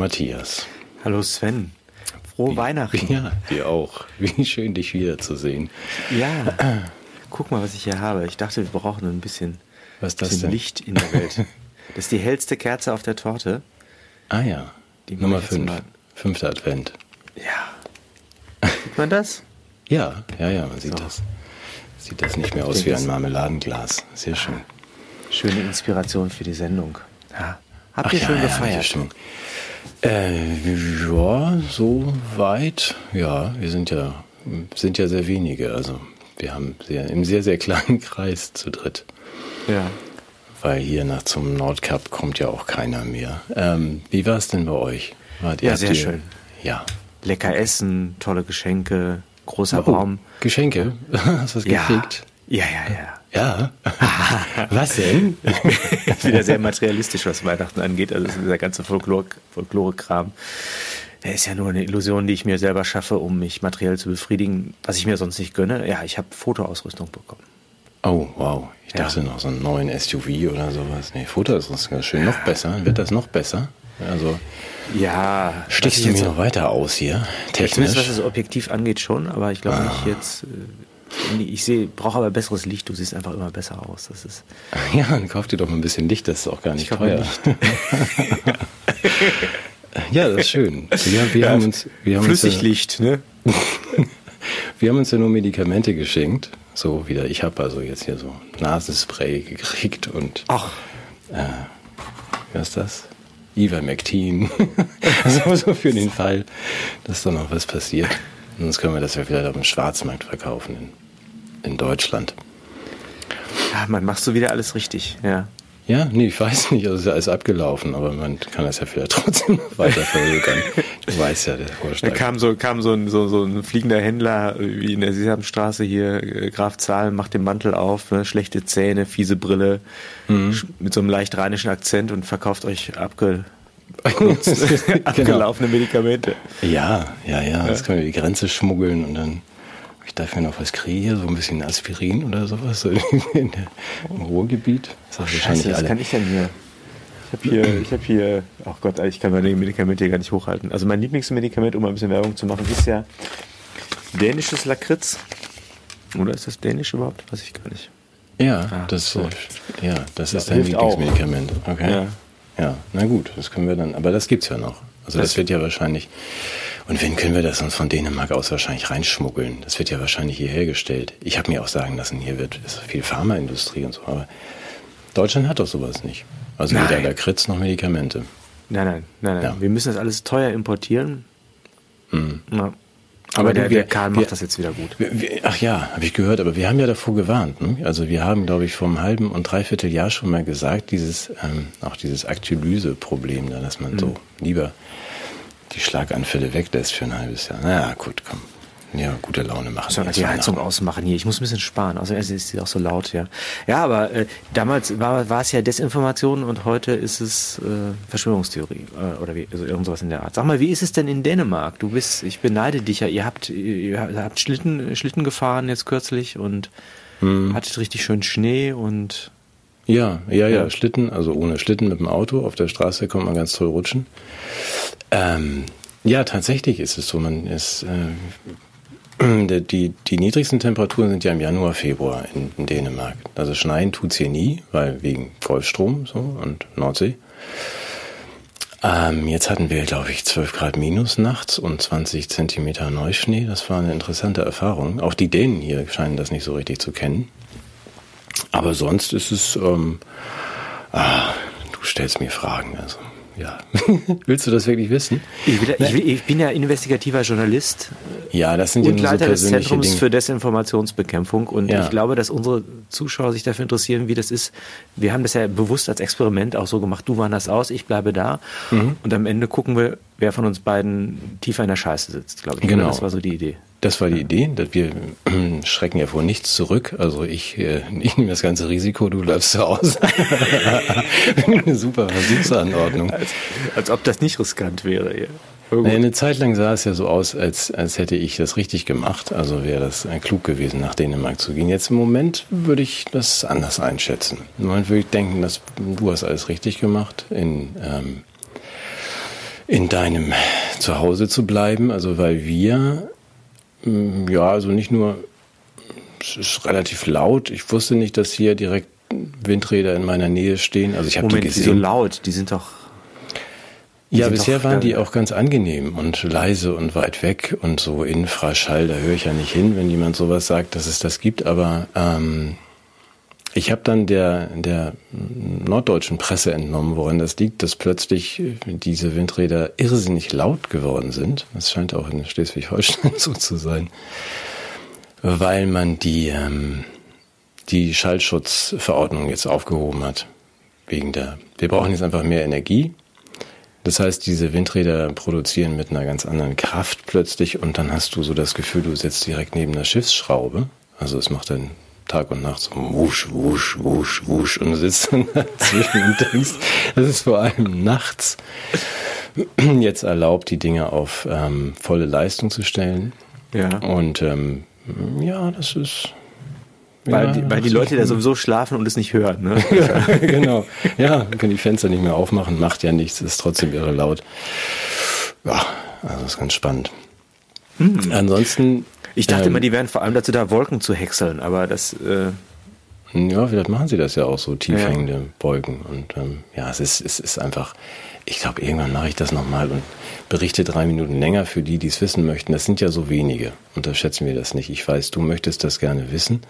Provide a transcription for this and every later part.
Matthias. Hallo Sven. Frohe Wie- Weihnachten. Ja, dir auch. Wie schön, dich wiederzusehen. Ja. Guck mal, was ich hier habe. Ich dachte, wir brauchen ein bisschen, Was das bisschen denn? Licht in der Welt. Das ist die hellste Kerze auf der Torte. Ah ja, Die Nummer mache ich jetzt 5. mal. Fünfter Advent. Ja. Sieht man das? Ja, ja, ja, man sieht So. das. Sieht das nicht mehr aus wie ein Marmeladenglas. Sehr schön. Schöne Inspiration für die Sendung. Ja. Habt Ach ihr ja, schön ja, gefeiert? Stimmung. Äh, ja, so weit. Ja, wir sind ja, sind ja sehr wenige. Also wir haben sehr, im sehr, sehr kleinen Kreis zu dritt. ja. Weil hier nach zum Nordkap kommt ja auch keiner mehr. Ähm, wie war es denn bei euch? Wart, Ja, sehr ihr- schön. Ja. Lecker essen, tolle Geschenke, großer Oh, Baum. Geschenke? Hast du was Ja. gekriegt? Ja, ja, ja. Ja. was denn? Ich bin ja sehr materialistisch, was Weihnachten angeht. Also dieser ganze Folklor- Folklore-Kram. Der ist ja nur eine Illusion, die ich mir selber schaffe, um mich materiell zu befriedigen, was ich mir sonst nicht gönne. Ja, ich habe Fotoausrüstung bekommen. Oh, wow. Ich Ja. dachte noch so einen neuen SUV oder sowas. Nee, Foto ist schön. Noch besser. Wird das noch besser? Also Ja, stichst du mir noch weiter aus hier? Zumindest was Technisch? das Objektiv angeht schon, aber ich glaube nicht jetzt. Äh, Ich sehe, brauche aber besseres Licht. Du siehst einfach immer besser aus. Das ist. Ja, dann kauf dir doch mal ein bisschen Licht. Das ist auch gar nicht teuer. ja, das ist schön. Wir, wir haben uns, wir haben uns ja, Flüssiglicht, ne? wir haben uns ja nur Medikamente geschenkt. So wieder. Ich habe also jetzt hier so Nasenspray gekriegt und Ach, was ist das? Ivermectin. also so für den Fall, dass da noch was passiert. Sonst können wir das ja vielleicht auf dem Schwarzmarkt verkaufen in, in Deutschland. ja, man machst du wieder alles richtig. Ja. Ja, nee, ich weiß nicht, also es ist ja alles abgelaufen, aber man kann das ja vielleicht trotzdem noch weiter verhökern. Du weißt ja, der Da Vorschlag. kam so, kam so ein, so, so ein fliegender Händler äh, wie in der Sesamstraße hier, äh, Graf Zahl, macht den Mantel auf, ne, schlechte Zähne, fiese Brille, Mhm. mit so einem leicht rheinischen Akzent und verkauft euch abge, genau. abgelaufene Medikamente. Ja, ja, ja, das können wir die Grenze schmuggeln und dann, ich darf mir noch was kriegen, so ein bisschen Aspirin oder sowas, so in der, im Ruhrgebiet. Das wahrscheinlich was alle. kann ich denn hier? Ich habe hier, ich habe hier, ach Gott, ich kann meine Medikamente hier gar nicht hochhalten. Also mein Lieblingsmedikament, um mal ein bisschen Werbung zu machen, ist ja dänisches Lakritz. Oder ist das dänisch überhaupt? Weiß ich gar nicht. Ja, Ah, das, so. ja, das ist dein hilft auch. Lieblingsmedikament. Okay. Ja. Ja. na gut, das können wir dann, aber das gibt's ja noch. Also das, Das- wird ja wahrscheinlich, und wen können wir das uns von Dänemark aus wahrscheinlich reinschmuggeln? Das wird ja wahrscheinlich hier hergestellt. Ich habe mir auch sagen lassen, hier wird ist viel Pharmaindustrie und so, aber Deutschland hat doch sowas nicht. Also Nein. weder Lakritz noch Medikamente. Nein, nein, nein, nein. Ja. Wir müssen das alles teuer importieren. Mhm. Ja. Aber Aber der, wir- Karl macht wir- das jetzt wieder gut. Wir- Ach ja, habe ich gehört, aber wir haben ja davor gewarnt. Ne? Also wir haben, glaube ich, vor einem halben und dreiviertel Jahr schon mal gesagt, dieses ähm, auch dieses Aktylyse-Problem, da, dass man so lieber die Schlaganfälle weglässt für ein halbes Jahr. Na ja, gut, komm. Ja, gute Laune machen. Jetzt die. Heizung ausmachen hier? Ich muss ein bisschen sparen. Außerdem ist es auch so laut, ja. Ja, aber äh, damals war, war es ja Desinformation und heute ist es äh, Verschwörungstheorie äh, oder wie, also irgend sowas in der Art. Sag mal, wie ist es denn in Dänemark? Du bist, ich beneide dich ja. Ihr habt, ihr habt Schlitten, Schlitten gefahren jetzt kürzlich und hattet richtig schön Schnee und Ja, ja, ja. Schlitten, also ohne Schlitten mit dem Auto. Auf der Straße kommt man ganz toll rutschen. Ähm, ja, tatsächlich ist es so. Man ist, äh, die, die niedrigsten Temperaturen sind ja im Januar, Februar in, in Dänemark. Also schneien tut's hier nie, weil wegen Golfstrom so und Nordsee. Ähm, jetzt hatten wir, glaube ich, 12 Grad minus nachts und 20 Zentimeter Neuschnee. Das war eine interessante Erfahrung. Auch die Dänen hier scheinen das nicht so richtig zu kennen. Aber sonst ist es, ähm, ah, du stellst mir Fragen, also ja. Willst du das wirklich wissen? ich, will, ich, will, ich bin ja investigativer Journalist Ja, das sind ja und nur so Leiter des Zentrums Dinge. für Desinformationsbekämpfung. Und Ja. ich glaube, dass unsere Zuschauer sich dafür interessieren, wie das ist. Wir haben das ja bewusst als Experiment auch so gemacht. Du wanderst aus, ich bleibe da. Mhm. Und am Ende gucken wir, wer von uns beiden tiefer in der Scheiße sitzt, glaube ich. Genau. Das war so die Idee. Das war die Idee, dass wir äh, schrecken ja vor nichts zurück. Also ich, äh, ich nehme das ganze Risiko, du bleibst zu Hause. Eine super Versuchsanordnung. Als, als ob das nicht riskant wäre. Ja. Naja, eine Zeit lang sah es ja so aus, als, als hätte ich das richtig gemacht. Also wäre das klug gewesen, nach Dänemark zu gehen. Jetzt im Moment würde ich das anders einschätzen. Im Moment würde ich denken, dass du hast alles richtig gemacht. In, ähm, in deinem Zuhause zu bleiben. Also weil wir, ja, also nicht nur, es ist relativ laut. Ich wusste nicht, dass hier direkt Windräder in meiner Nähe stehen. Also ich habe die gesehen. so laut? Die sind doch. Die ja, sind bisher doch, waren die auch ganz angenehm und leise und weit weg und so Infraschall. Da höre ich ja nicht hin, wenn jemand sowas sagt, dass es das gibt. Aber ähm, ich habe dann der, der norddeutschen Presse entnommen, woran das liegt, dass plötzlich diese Windräder irrsinnig laut geworden sind. Das scheint auch in Schleswig-Holstein so zu sein, weil man die, ähm, die Schallschutzverordnung jetzt aufgehoben hat. Wegen der, wir brauchen jetzt einfach mehr Energie. Das heißt, diese Windräder produzieren mit einer ganz anderen Kraft plötzlich und dann hast du so das Gefühl, du sitzt direkt neben einer Schiffsschraube. Also es macht dann Tag und Nacht so wusch, wusch, wusch, wusch und du sitzt dann dazwischen und denkst, das ist vor allem nachts jetzt erlaubt, die Dinge auf ähm, volle Leistung zu stellen. Ja. Und ähm, ja, das ist. Weil, ja, die, weil die Leute da sowieso schlafen und es nicht hören. Ne? ja, genau. Ja, können die Fenster nicht mehr aufmachen, macht ja nichts, ist trotzdem irre laut. Ja, also ist ganz spannend. Hm. Ansonsten ich dachte ähm, immer, die wären vor allem dazu da, Wolken zu häckseln, aber das. Äh ja, vielleicht machen sie das ja auch so, tief hängende ja. Wolken. Und ähm, ja, es ist, es ist einfach, ich glaube, irgendwann mache ich das nochmal und berichte drei Minuten länger für die, die es wissen möchten. Das sind ja so wenige. Unterschätzen wir das nicht. Ich weiß, du möchtest das gerne wissen.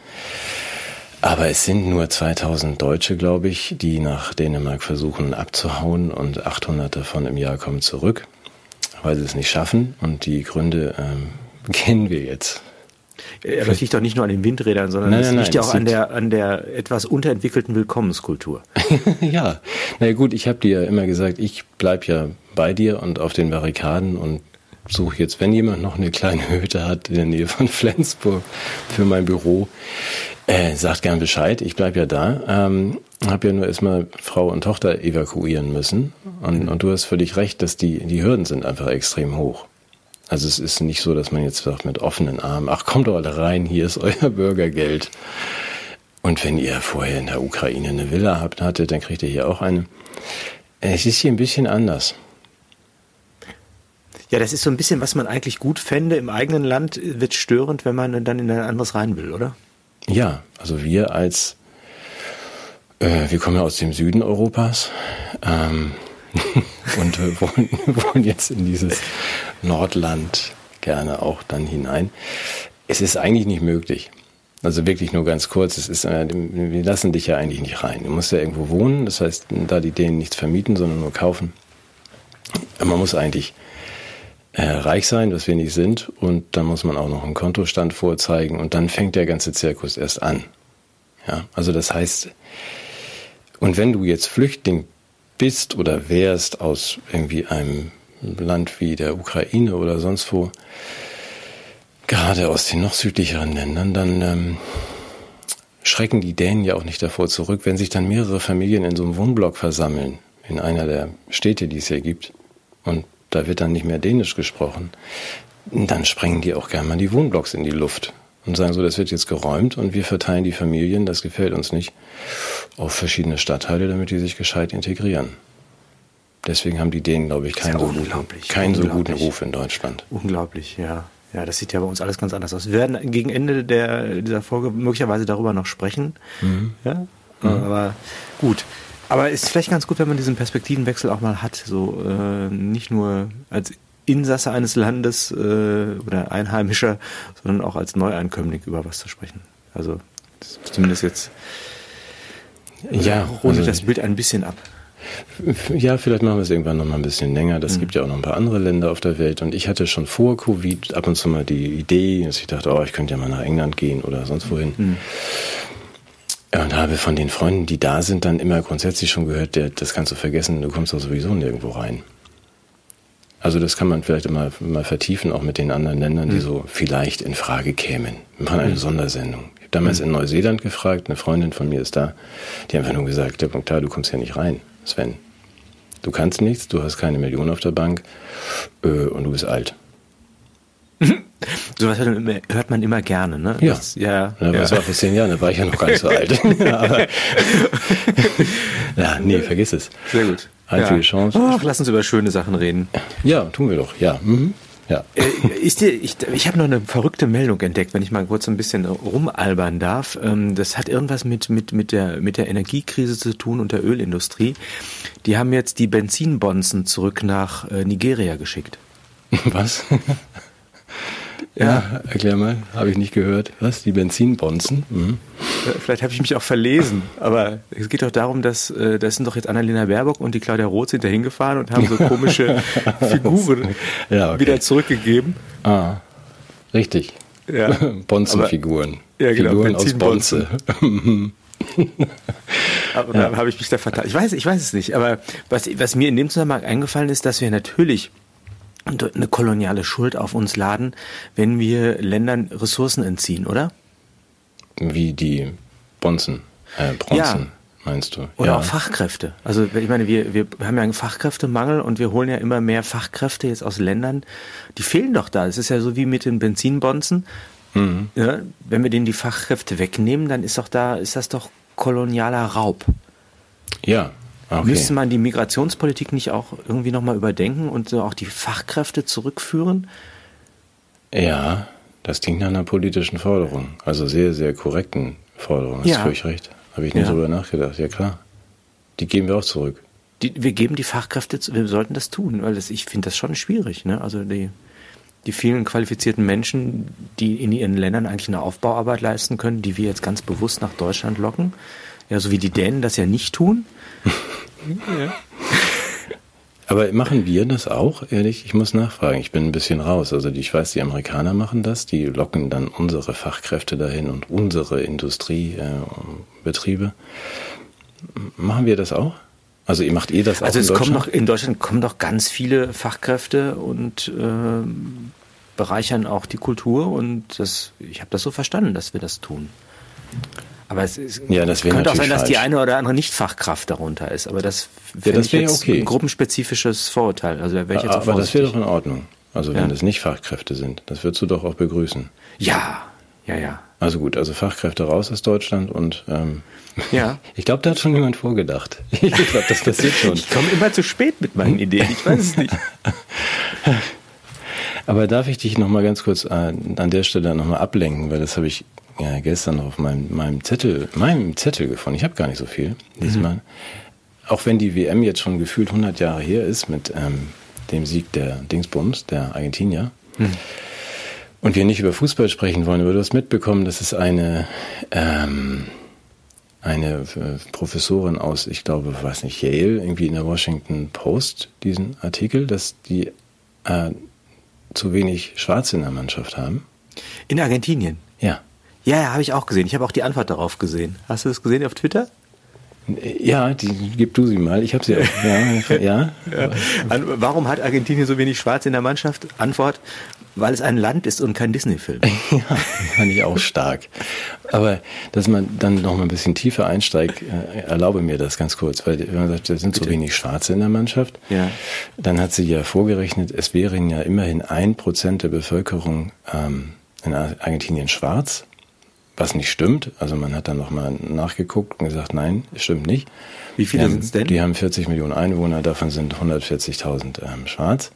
Aber es sind nur 2000 Deutsche, glaube ich, die nach Dänemark versuchen abzuhauen und 800 davon im Jahr kommen zurück, weil sie es nicht schaffen. Und die Gründe ähm, kennen wir jetzt. Ja, das liegt doch nicht nur an den Windrädern, sondern es liegt ja auch an der, an der etwas unterentwickelten Willkommenskultur. ja, na gut, ich habe dir ja immer gesagt, ich bleib ja bei dir und auf den Barrikaden und suche jetzt, wenn jemand noch eine kleine Hütte hat in der Nähe von Flensburg für mein Büro, äh, sagt gern Bescheid, ich bleib ja da. Ähm, habe ja nur erstmal Frau und Tochter evakuieren müssen. Und, und du hast völlig recht, dass die, die Hürden sind einfach extrem hoch. Also es ist nicht so, dass man jetzt sagt mit offenen Armen, ach kommt doch alle rein, hier ist euer Bürgergeld. Und wenn ihr vorher in der Ukraine eine Villa habt, hattet, dann kriegt ihr hier auch eine. Es ist hier ein bisschen anders. Ja, das ist so ein bisschen, was man eigentlich gut fände. Im eigenen Land wird störend, wenn man dann in ein anderes rein will, oder? Ja, also wir als, äh, wir kommen ja aus dem Süden Europas. Ähm, und äh, wollen, wollen jetzt in dieses Nordland gerne auch dann hinein. Es ist eigentlich nicht möglich. Also wirklich nur ganz kurz, es ist, äh, wir lassen dich ja eigentlich nicht rein. Du musst ja irgendwo wohnen, das heißt, da die Dänen nichts vermieten, sondern nur kaufen. Man muss eigentlich äh, reich sein, was wir nicht sind, und dann muss man auch noch einen Kontostand vorzeigen und dann fängt der ganze Zirkus erst an. Ja, also das heißt, und wenn du jetzt Flüchtling bist oder wärst aus irgendwie einem Land wie der Ukraine oder sonst wo, gerade aus den noch südlicheren Ländern, dann ähm, schrecken die Dänen ja auch nicht davor zurück, wenn sich dann mehrere Familien in so einem Wohnblock versammeln, in einer der Städte, die es hier gibt, und da wird dann nicht mehr Dänisch gesprochen, dann sprengen die auch gerne mal die Wohnblocks in die Luft und sagen so, das wird jetzt geräumt und wir verteilen die Familien, das gefällt uns nicht, auf verschiedene Stadtteile, damit die sich gescheit integrieren. Deswegen haben die Dänen, glaube ich, keinen, ja so, guten, keinen so guten Ruf in Deutschland. Unglaublich, ja. Ja, das sieht ja bei uns alles ganz anders aus. Wir werden gegen Ende der, dieser Folge möglicherweise darüber noch sprechen. Mhm. Ja? Mhm. Aber gut. Aber ist vielleicht ganz gut, wenn man diesen Perspektivenwechsel auch mal hat. So äh, nicht nur als Insasse eines Landes äh, oder Einheimischer, sondern auch als Neueinkömmling über was zu sprechen. Also zumindest jetzt ja, rundet also, das Bild ein bisschen ab. Ja, vielleicht machen wir es irgendwann noch mal ein bisschen länger. Das mhm. gibt ja auch noch ein paar andere Länder auf der Welt. Und ich hatte schon vor Covid ab und zu mal die Idee, dass ich dachte, oh, ich könnte ja mal nach England gehen oder sonst wohin. Mhm. Und habe von den Freunden, die da sind, dann immer grundsätzlich schon gehört, der, das kannst du vergessen, du kommst doch sowieso nirgendwo rein. Also das kann man vielleicht immer mal vertiefen, auch mit den anderen Ländern, die mhm. so vielleicht in Frage kämen. Wir machen eine mhm. Sondersendung. Ich habe damals mhm. in Neuseeland gefragt, eine Freundin von mir ist da, die hat einfach nur gesagt, der Punkt klar, du kommst ja nicht rein, Sven. Du kannst nichts, du hast keine Million auf der Bank äh, und du bist alt. So was hört man immer gerne, ne? Ja. Das, ja, ja. Das war vor zehn Jahren, da war ich ja noch gar nicht so alt. Ja, nee, vergiss es. Sehr gut. Einzige ja. Chance. Ach, lass uns über schöne Sachen reden. Ja, tun wir doch, ja. Mhm. Ja. Äh, ist dir, ich ich habe noch eine verrückte Meldung entdeckt, wenn ich mal kurz ein bisschen rumalbern darf. Ähm, das hat irgendwas mit, mit, mit, der, mit der Energiekrise zu tun und der Ölindustrie. Die haben jetzt die Benzinbonzen zurück nach äh, Nigeria geschickt. Was? Ja, erklär mal, habe ich nicht gehört. Was? Die Benzinbonzen? Mhm. Vielleicht habe ich mich auch verlesen, aber es geht doch darum, dass äh, das sind doch jetzt Annalena Baerbock und die Claudia Roth sind da hingefahren und haben so komische Figuren ja, okay. wieder zurückgegeben. Ah, richtig. Ja. Bonzenfiguren. Ja, genau. Figuren aus Bonze. aber ja. habe ich mich da vertan. Ich weiß, ich weiß es nicht, aber was, was mir in dem Zusammenhang eingefallen ist, dass wir natürlich eine koloniale Schuld auf uns laden, wenn wir Ländern Ressourcen entziehen, oder? Wie die Bonzen, äh, Bronzen. Ja. Meinst du? Oder ja. auch Fachkräfte. Also ich meine, wir, wir haben ja einen Fachkräftemangel und wir holen ja immer mehr Fachkräfte jetzt aus Ländern, die fehlen doch da. Es ist ja so wie mit den Benzinbonzen. Mhm. Ja, wenn wir denen die Fachkräfte wegnehmen, dann ist doch da, ist das doch kolonialer Raub. Ja, Okay. Müsste man die Migrationspolitik nicht auch irgendwie nochmal überdenken und so auch die Fachkräfte zurückführen? Ja, das klingt nach einer politischen Forderung. Also sehr, sehr korrekten Forderung. Hast ja. völlig recht. Habe ich nicht ja. drüber nachgedacht. Ja, klar. Die geben wir auch zurück. Die, wir geben die Fachkräfte, wir sollten das tun, weil das, ich finde das schon schwierig. Ne? Also die, die vielen qualifizierten Menschen, die in ihren Ländern eigentlich eine Aufbauarbeit leisten können, die wir jetzt ganz bewusst nach Deutschland locken, ja, so wie die Dänen das ja nicht tun. ja. Aber machen wir das auch, ehrlich? Ich muss nachfragen. Ich bin ein bisschen raus. Also ich weiß, die Amerikaner machen das. Die locken dann unsere Fachkräfte dahin und unsere Industriebetriebe. Äh, machen wir das auch? Also ihr macht ihr das auch Also es in kommen doch in Deutschland kommen doch ganz viele Fachkräfte und äh, bereichern auch die Kultur und das, ich habe das so verstanden, dass wir das tun. Aber es ist, ja, das könnte auch sein, dass die eine oder andere Nicht-Fachkraft darunter ist. Aber das wäre ja, das wär jetzt okay. ein gruppenspezifisches Vorurteil. Also wäre ich jetzt Aber das wäre doch in Ordnung. Also wenn ja. das nicht Fachkräfte sind, das würdest du doch auch begrüßen. Ja, ja, ja. Also gut, also Fachkräfte raus aus Deutschland und ähm, ja. ich glaube, da hat schon jemand vorgedacht. Ich glaube, das passiert schon. ich komme immer zu spät mit meinen Ideen, ich weiß es nicht. Aber darf ich dich nochmal ganz kurz an, an der Stelle nochmal ablenken, weil das habe ich ja, gestern noch auf meinem, meinem Zettel, meinem Zettel gefunden. Ich habe gar nicht so viel diesmal. Mhm. Auch wenn die WM jetzt schon gefühlt 100 Jahre her ist mit ähm, dem Sieg der Dingsbums, der Argentinier. Mhm. Und wir nicht über Fußball sprechen wollen, aber du hast mitbekommen, dass es eine, ähm, eine äh, Professorin aus, ich glaube, weiß nicht, Yale, irgendwie in der Washington Post, diesen Artikel, dass die äh, zu wenig Schwarze in der Mannschaft haben. In Argentinien? Ja. Ja, ja, habe ich auch gesehen. Ich habe auch die Antwort darauf gesehen. Hast du das gesehen auf Twitter? Ja, die gib du sie mal. Ich habe sie auch. Ja, ja. ja. Warum hat Argentinien so wenig Schwarz in der Mannschaft? Antwort: Weil es ein Land ist und kein Disney-Film. Ja, fand ich auch stark. Aber dass man dann noch mal ein bisschen tiefer einsteigt, äh, erlaube mir das ganz kurz, weil wenn man sagt, es sind Bitte. so wenig Schwarze in der Mannschaft, ja. dann hat sie ja vorgerechnet, es wären ja immerhin ein Prozent der Bevölkerung ähm, in Argentinien schwarz was nicht stimmt. Also man hat dann nochmal nachgeguckt und gesagt, nein, stimmt nicht. Wie viele sind es denn? Die haben 40 Millionen Einwohner, davon sind 140.000 ähm, schwarz.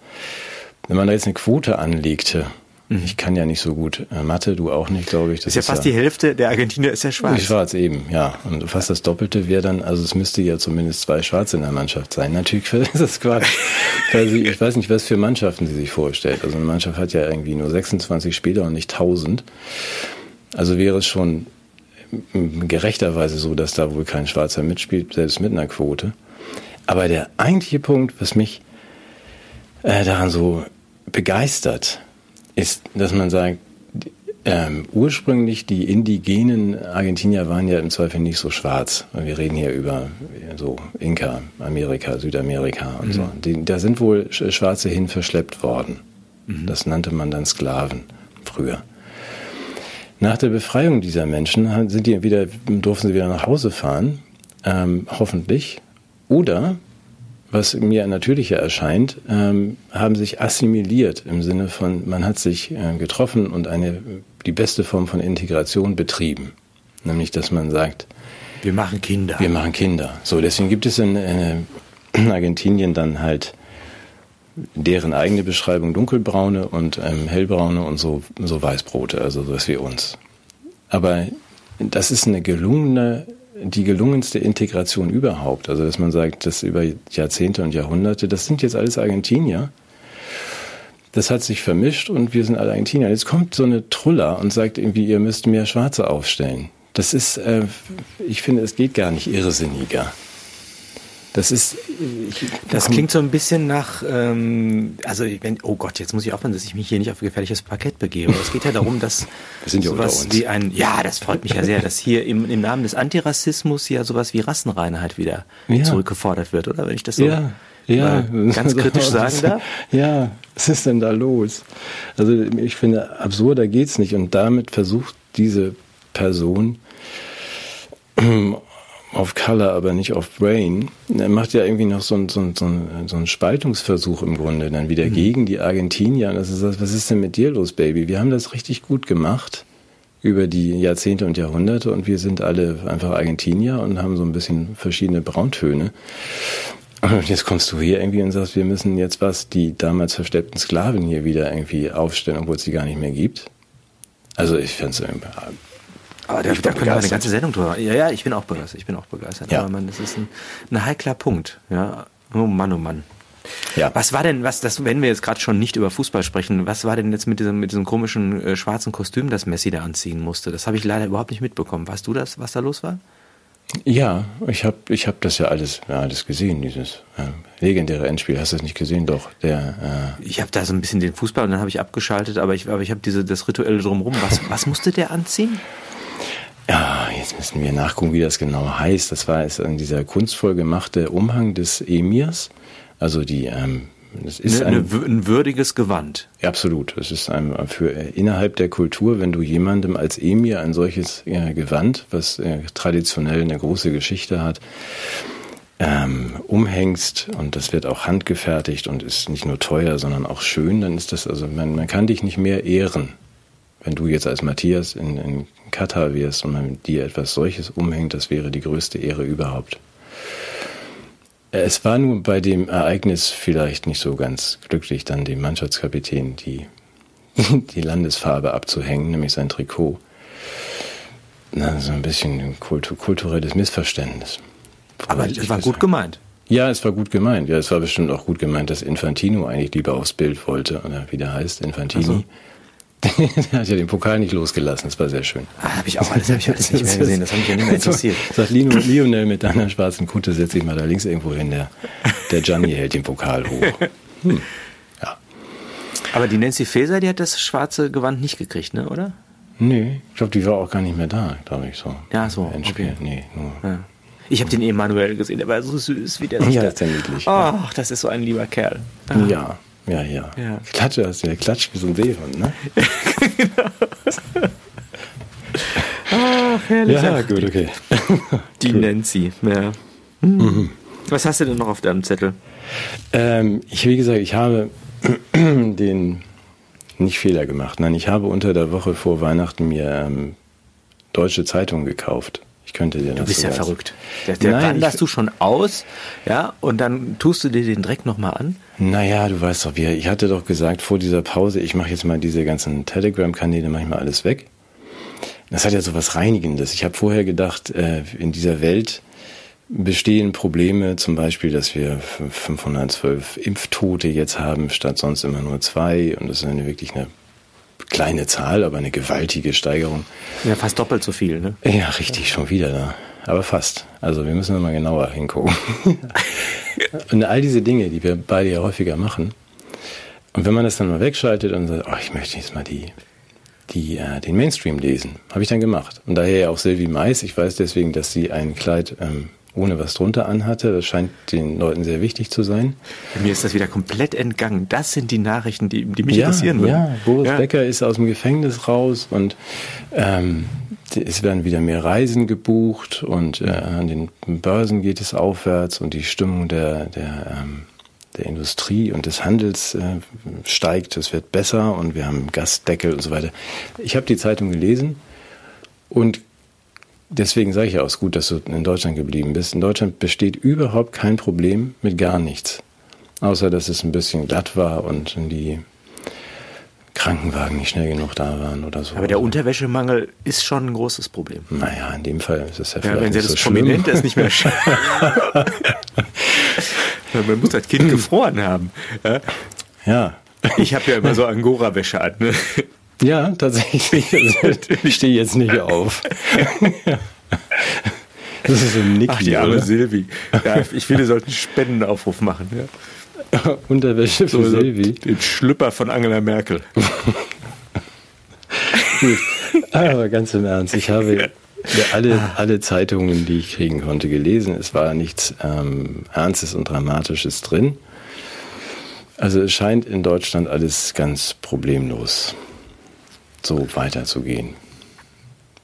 Wenn man da jetzt eine Quote anlegte, mhm. ich kann ja nicht so gut äh, Mathe, du auch nicht, glaube ich. Das ist ja ist fast ja, die Hälfte der Argentinier ist ja schwarz. Schwarz eben, ja. Und fast das Doppelte wäre dann, also es müsste ja zumindest zwei Schwarze in der Mannschaft sein. Natürlich ist das Quatsch. Quasi, ich weiß nicht, was für Mannschaften sie sich vorstellt. Also eine Mannschaft hat ja irgendwie nur 26 Spieler und nicht 1000. Also wäre es schon gerechterweise so, dass da wohl kein Schwarzer mitspielt, selbst mit einer Quote. Aber der eigentliche Punkt, was mich äh, daran so begeistert, ist, dass man sagt, ähm, ursprünglich die indigenen Argentinier waren ja im Zweifel nicht so schwarz. Wir reden hier über so Inka, Amerika, Südamerika und mhm. so. Die, da sind wohl Schwarze hin verschleppt worden. Mhm. Das nannte man dann Sklaven früher. Nach der Befreiung dieser Menschen sind die wieder, durften sie wieder nach Hause fahren, ähm, hoffentlich. Oder, was mir natürlicher erscheint, ähm, haben sich assimiliert im Sinne von, man hat sich äh, getroffen und eine, die beste Form von Integration betrieben. Nämlich, dass man sagt, wir machen Kinder. Wir machen Kinder. So, deswegen gibt es eine, eine Argentinien dann halt deren eigene Beschreibung dunkelbraune und ähm, hellbraune und so, so Weißbrote, also sowas wie uns. Aber das ist eine gelungene, die gelungenste Integration überhaupt. Also, dass man sagt, dass über Jahrzehnte und Jahrhunderte, das sind jetzt alles Argentinier. Das hat sich vermischt und wir sind alle Argentinier. Jetzt kommt so eine Truller und sagt irgendwie, ihr müsst mehr Schwarze aufstellen. Das ist, äh, ich finde, es geht gar nicht irrsinniger. Das ist. Das klingt so ein bisschen nach, ähm, also wenn, oh Gott, jetzt muss ich aufpassen, dass ich mich hier nicht auf ein gefährliches Parkett begebe. Es geht ja darum, dass Wir sind ja sowas unter uns. wie ein, ja, das freut mich ja sehr, dass hier im, im Namen des Antirassismus ja sowas wie Rassenreinheit wieder ja. zurückgefordert wird, oder? Wenn ich das so ja. Ja, ganz kritisch sagen darf. Ja, was ist denn da los? Also ich finde, absurder geht's nicht. Und damit versucht diese Person auf Color, aber nicht auf Brain. Er macht ja irgendwie noch so, ein, so, ein, so, ein, so einen Spaltungsversuch im Grunde dann wieder mhm. gegen die Argentinier. Und das ist das, was ist denn mit dir los, Baby? Wir haben das richtig gut gemacht über die Jahrzehnte und Jahrhunderte und wir sind alle einfach Argentinier und haben so ein bisschen verschiedene Brauntöne. Und jetzt kommst du hier irgendwie und sagst, wir müssen jetzt was, die damals versteppten Sklaven hier wieder irgendwie aufstellen, obwohl es sie gar nicht mehr gibt. Also ich fände es aber da, da können wir eine ganze Sendung drüber. Ja, ja, ich bin auch begeistert. Ich bin auch begeistert. Ja. Aber man, das ist ein, ein heikler Punkt. Ja, oh Mann, oh Mann. Ja. Was war denn, was das, wenn wir jetzt gerade schon nicht über Fußball sprechen, was war denn jetzt mit diesem, mit diesem komischen äh, schwarzen Kostüm, das Messi da anziehen musste? Das habe ich leider überhaupt nicht mitbekommen. Weißt du das, was da los war? Ja, ich habe ich hab das ja alles, ja, alles gesehen, dieses äh, legendäre Endspiel. Hast du das nicht gesehen? Doch, der. Äh ich habe da so ein bisschen den Fußball und dann habe ich abgeschaltet, aber ich, aber ich habe diese das rituelle drumherum. Was, was musste der anziehen? Ja, jetzt müssen wir nachgucken, wie das genau heißt. Das war es an dieser kunstvoll gemachte Umhang des Emirs. Also die, ähm, das ist ein, ein, würdiges Gewand. Absolut. Es ist ein, für äh, innerhalb der Kultur, wenn du jemandem als Emir ein solches äh, Gewand, was äh, traditionell eine große Geschichte hat, ähm, umhängst und das wird auch handgefertigt und ist nicht nur teuer, sondern auch schön, dann ist das also man, man kann dich nicht mehr ehren wenn du jetzt als Matthias in, in Katar wirst und man dir etwas solches umhängt, das wäre die größte Ehre überhaupt. Es war nur bei dem Ereignis vielleicht nicht so ganz glücklich, dann dem Mannschaftskapitän die, die Landesfarbe abzuhängen, nämlich sein Trikot. Na, so ein bisschen ein kultu kulturelles Missverständnis. Aber es war gut gemeint. Ja, es war gut gemeint. Ja, es war bestimmt auch gut gemeint, dass Infantino eigentlich lieber aufs Bild wollte, oder wie der heißt, Infantini. Also. der hat ja den Pokal nicht losgelassen, das war sehr schön. Ah, habe ich auch alles, habe ich alles nicht mehr gesehen, das hat mich ja nicht mehr interessiert. Sagt Lino, Lionel mit deiner schwarzen Kutte, setz dich mal da links irgendwo hin, der, der Gianni hält den Pokal hoch. Hm. Ja. Aber die Nancy Faeser, die hat das schwarze Gewand nicht gekriegt, ne, oder? Nee, ich glaube, die war auch gar nicht mehr da, glaube ich so. Ja, so. Okay. Nee, nur. Ja. Ich habe den Emanuel gesehen, der war so süß, wie der sich Ja, das ist ja niedlich. Ach, das ist so ein lieber Kerl. Ah. Ja. Ja, ja. ja. Klatsche hast du ja klatscht wie so ein Seehund, ne? genau. Ach, herrlich. Ja, gut, okay. Die cool. Nancy, ja. Hm. Mhm. Was hast du denn noch auf deinem Zettel? Ähm, ich, wie gesagt, ich habe den nicht Fehler gemacht. Nein, ich habe unter der Woche vor Weihnachten mir ähm, deutsche Zeitungen gekauft könnte dir das Du bist ja verrückt. Der, der Nein, wanderst du schon aus, ja, und dann tust du dir den Dreck nochmal an? Naja, du weißt doch, ich hatte doch gesagt vor dieser Pause, ich mache jetzt mal diese ganzen Telegram-Kanäle, mache ich mal alles weg. Das hat ja so was Reinigendes. Ich habe vorher gedacht, äh, in dieser Welt bestehen Probleme, zum Beispiel, dass wir 512 Impftote jetzt haben, statt sonst immer nur zwei. Und das ist eine, wirklich eine kleine Zahl, aber eine gewaltige Steigerung. Ja, fast doppelt so viel, ne? Ja, richtig, schon wieder da. Aber fast. Also wir müssen mal genauer hingucken. und all diese Dinge, die wir beide ja häufiger machen. Und wenn man das dann mal wegschaltet und sagt, oh, ich möchte jetzt mal die, die, äh, den Mainstream lesen, habe ich dann gemacht. Und daher ja auch Sylvie Mais. Ich weiß deswegen, dass sie ein Kleid ähm, ohne was drunter anhatte. Das scheint den Leuten sehr wichtig zu sein. Mir ist das wieder komplett entgangen. Das sind die Nachrichten, die, die mich ja, interessieren würden. Ja, Boris ja. Becker ist aus dem Gefängnis raus und ähm, es werden wieder mehr Reisen gebucht und äh, an den Börsen geht es aufwärts und die Stimmung der, der, ähm, der Industrie und des Handels äh, steigt. Es wird besser und wir haben Gasdeckel und so weiter. Ich habe die Zeitung gelesen und deswegen sage ich ja auch, es ist gut, dass du in Deutschland geblieben bist. In Deutschland besteht überhaupt kein Problem mit gar nichts. Außer, dass es ein bisschen glatt war und die Krankenwagen nicht schnell genug da waren oder so. Aber der Unterwäschemangel ist schon ein großes Problem. Naja, in dem Fall ist es ja, Ja, vielleicht wenn sie nicht das so schlimm. prominent ist, nicht mehr Man muss das Kind gefroren haben. Ja? Ja, Ich habe ja immer so Angora-Wäsche an. Ne? Ja, tatsächlich. Also, ich stehe jetzt nicht auf. Das ist so ein Nick Ach, die arme Silvi. Ja, ich finde, wir sollten einen Spendenaufruf machen. Ja? Unterwäsche für So, Silvi. Den Schlüpper von Angela Merkel. Gut. Aber ganz im Ernst, ich habe alle, alle Zeitungen, die ich kriegen konnte, gelesen. Es war nichts ähm, Ernstes und Dramatisches drin. Also es scheint in Deutschland alles ganz problemlos so weiterzugehen,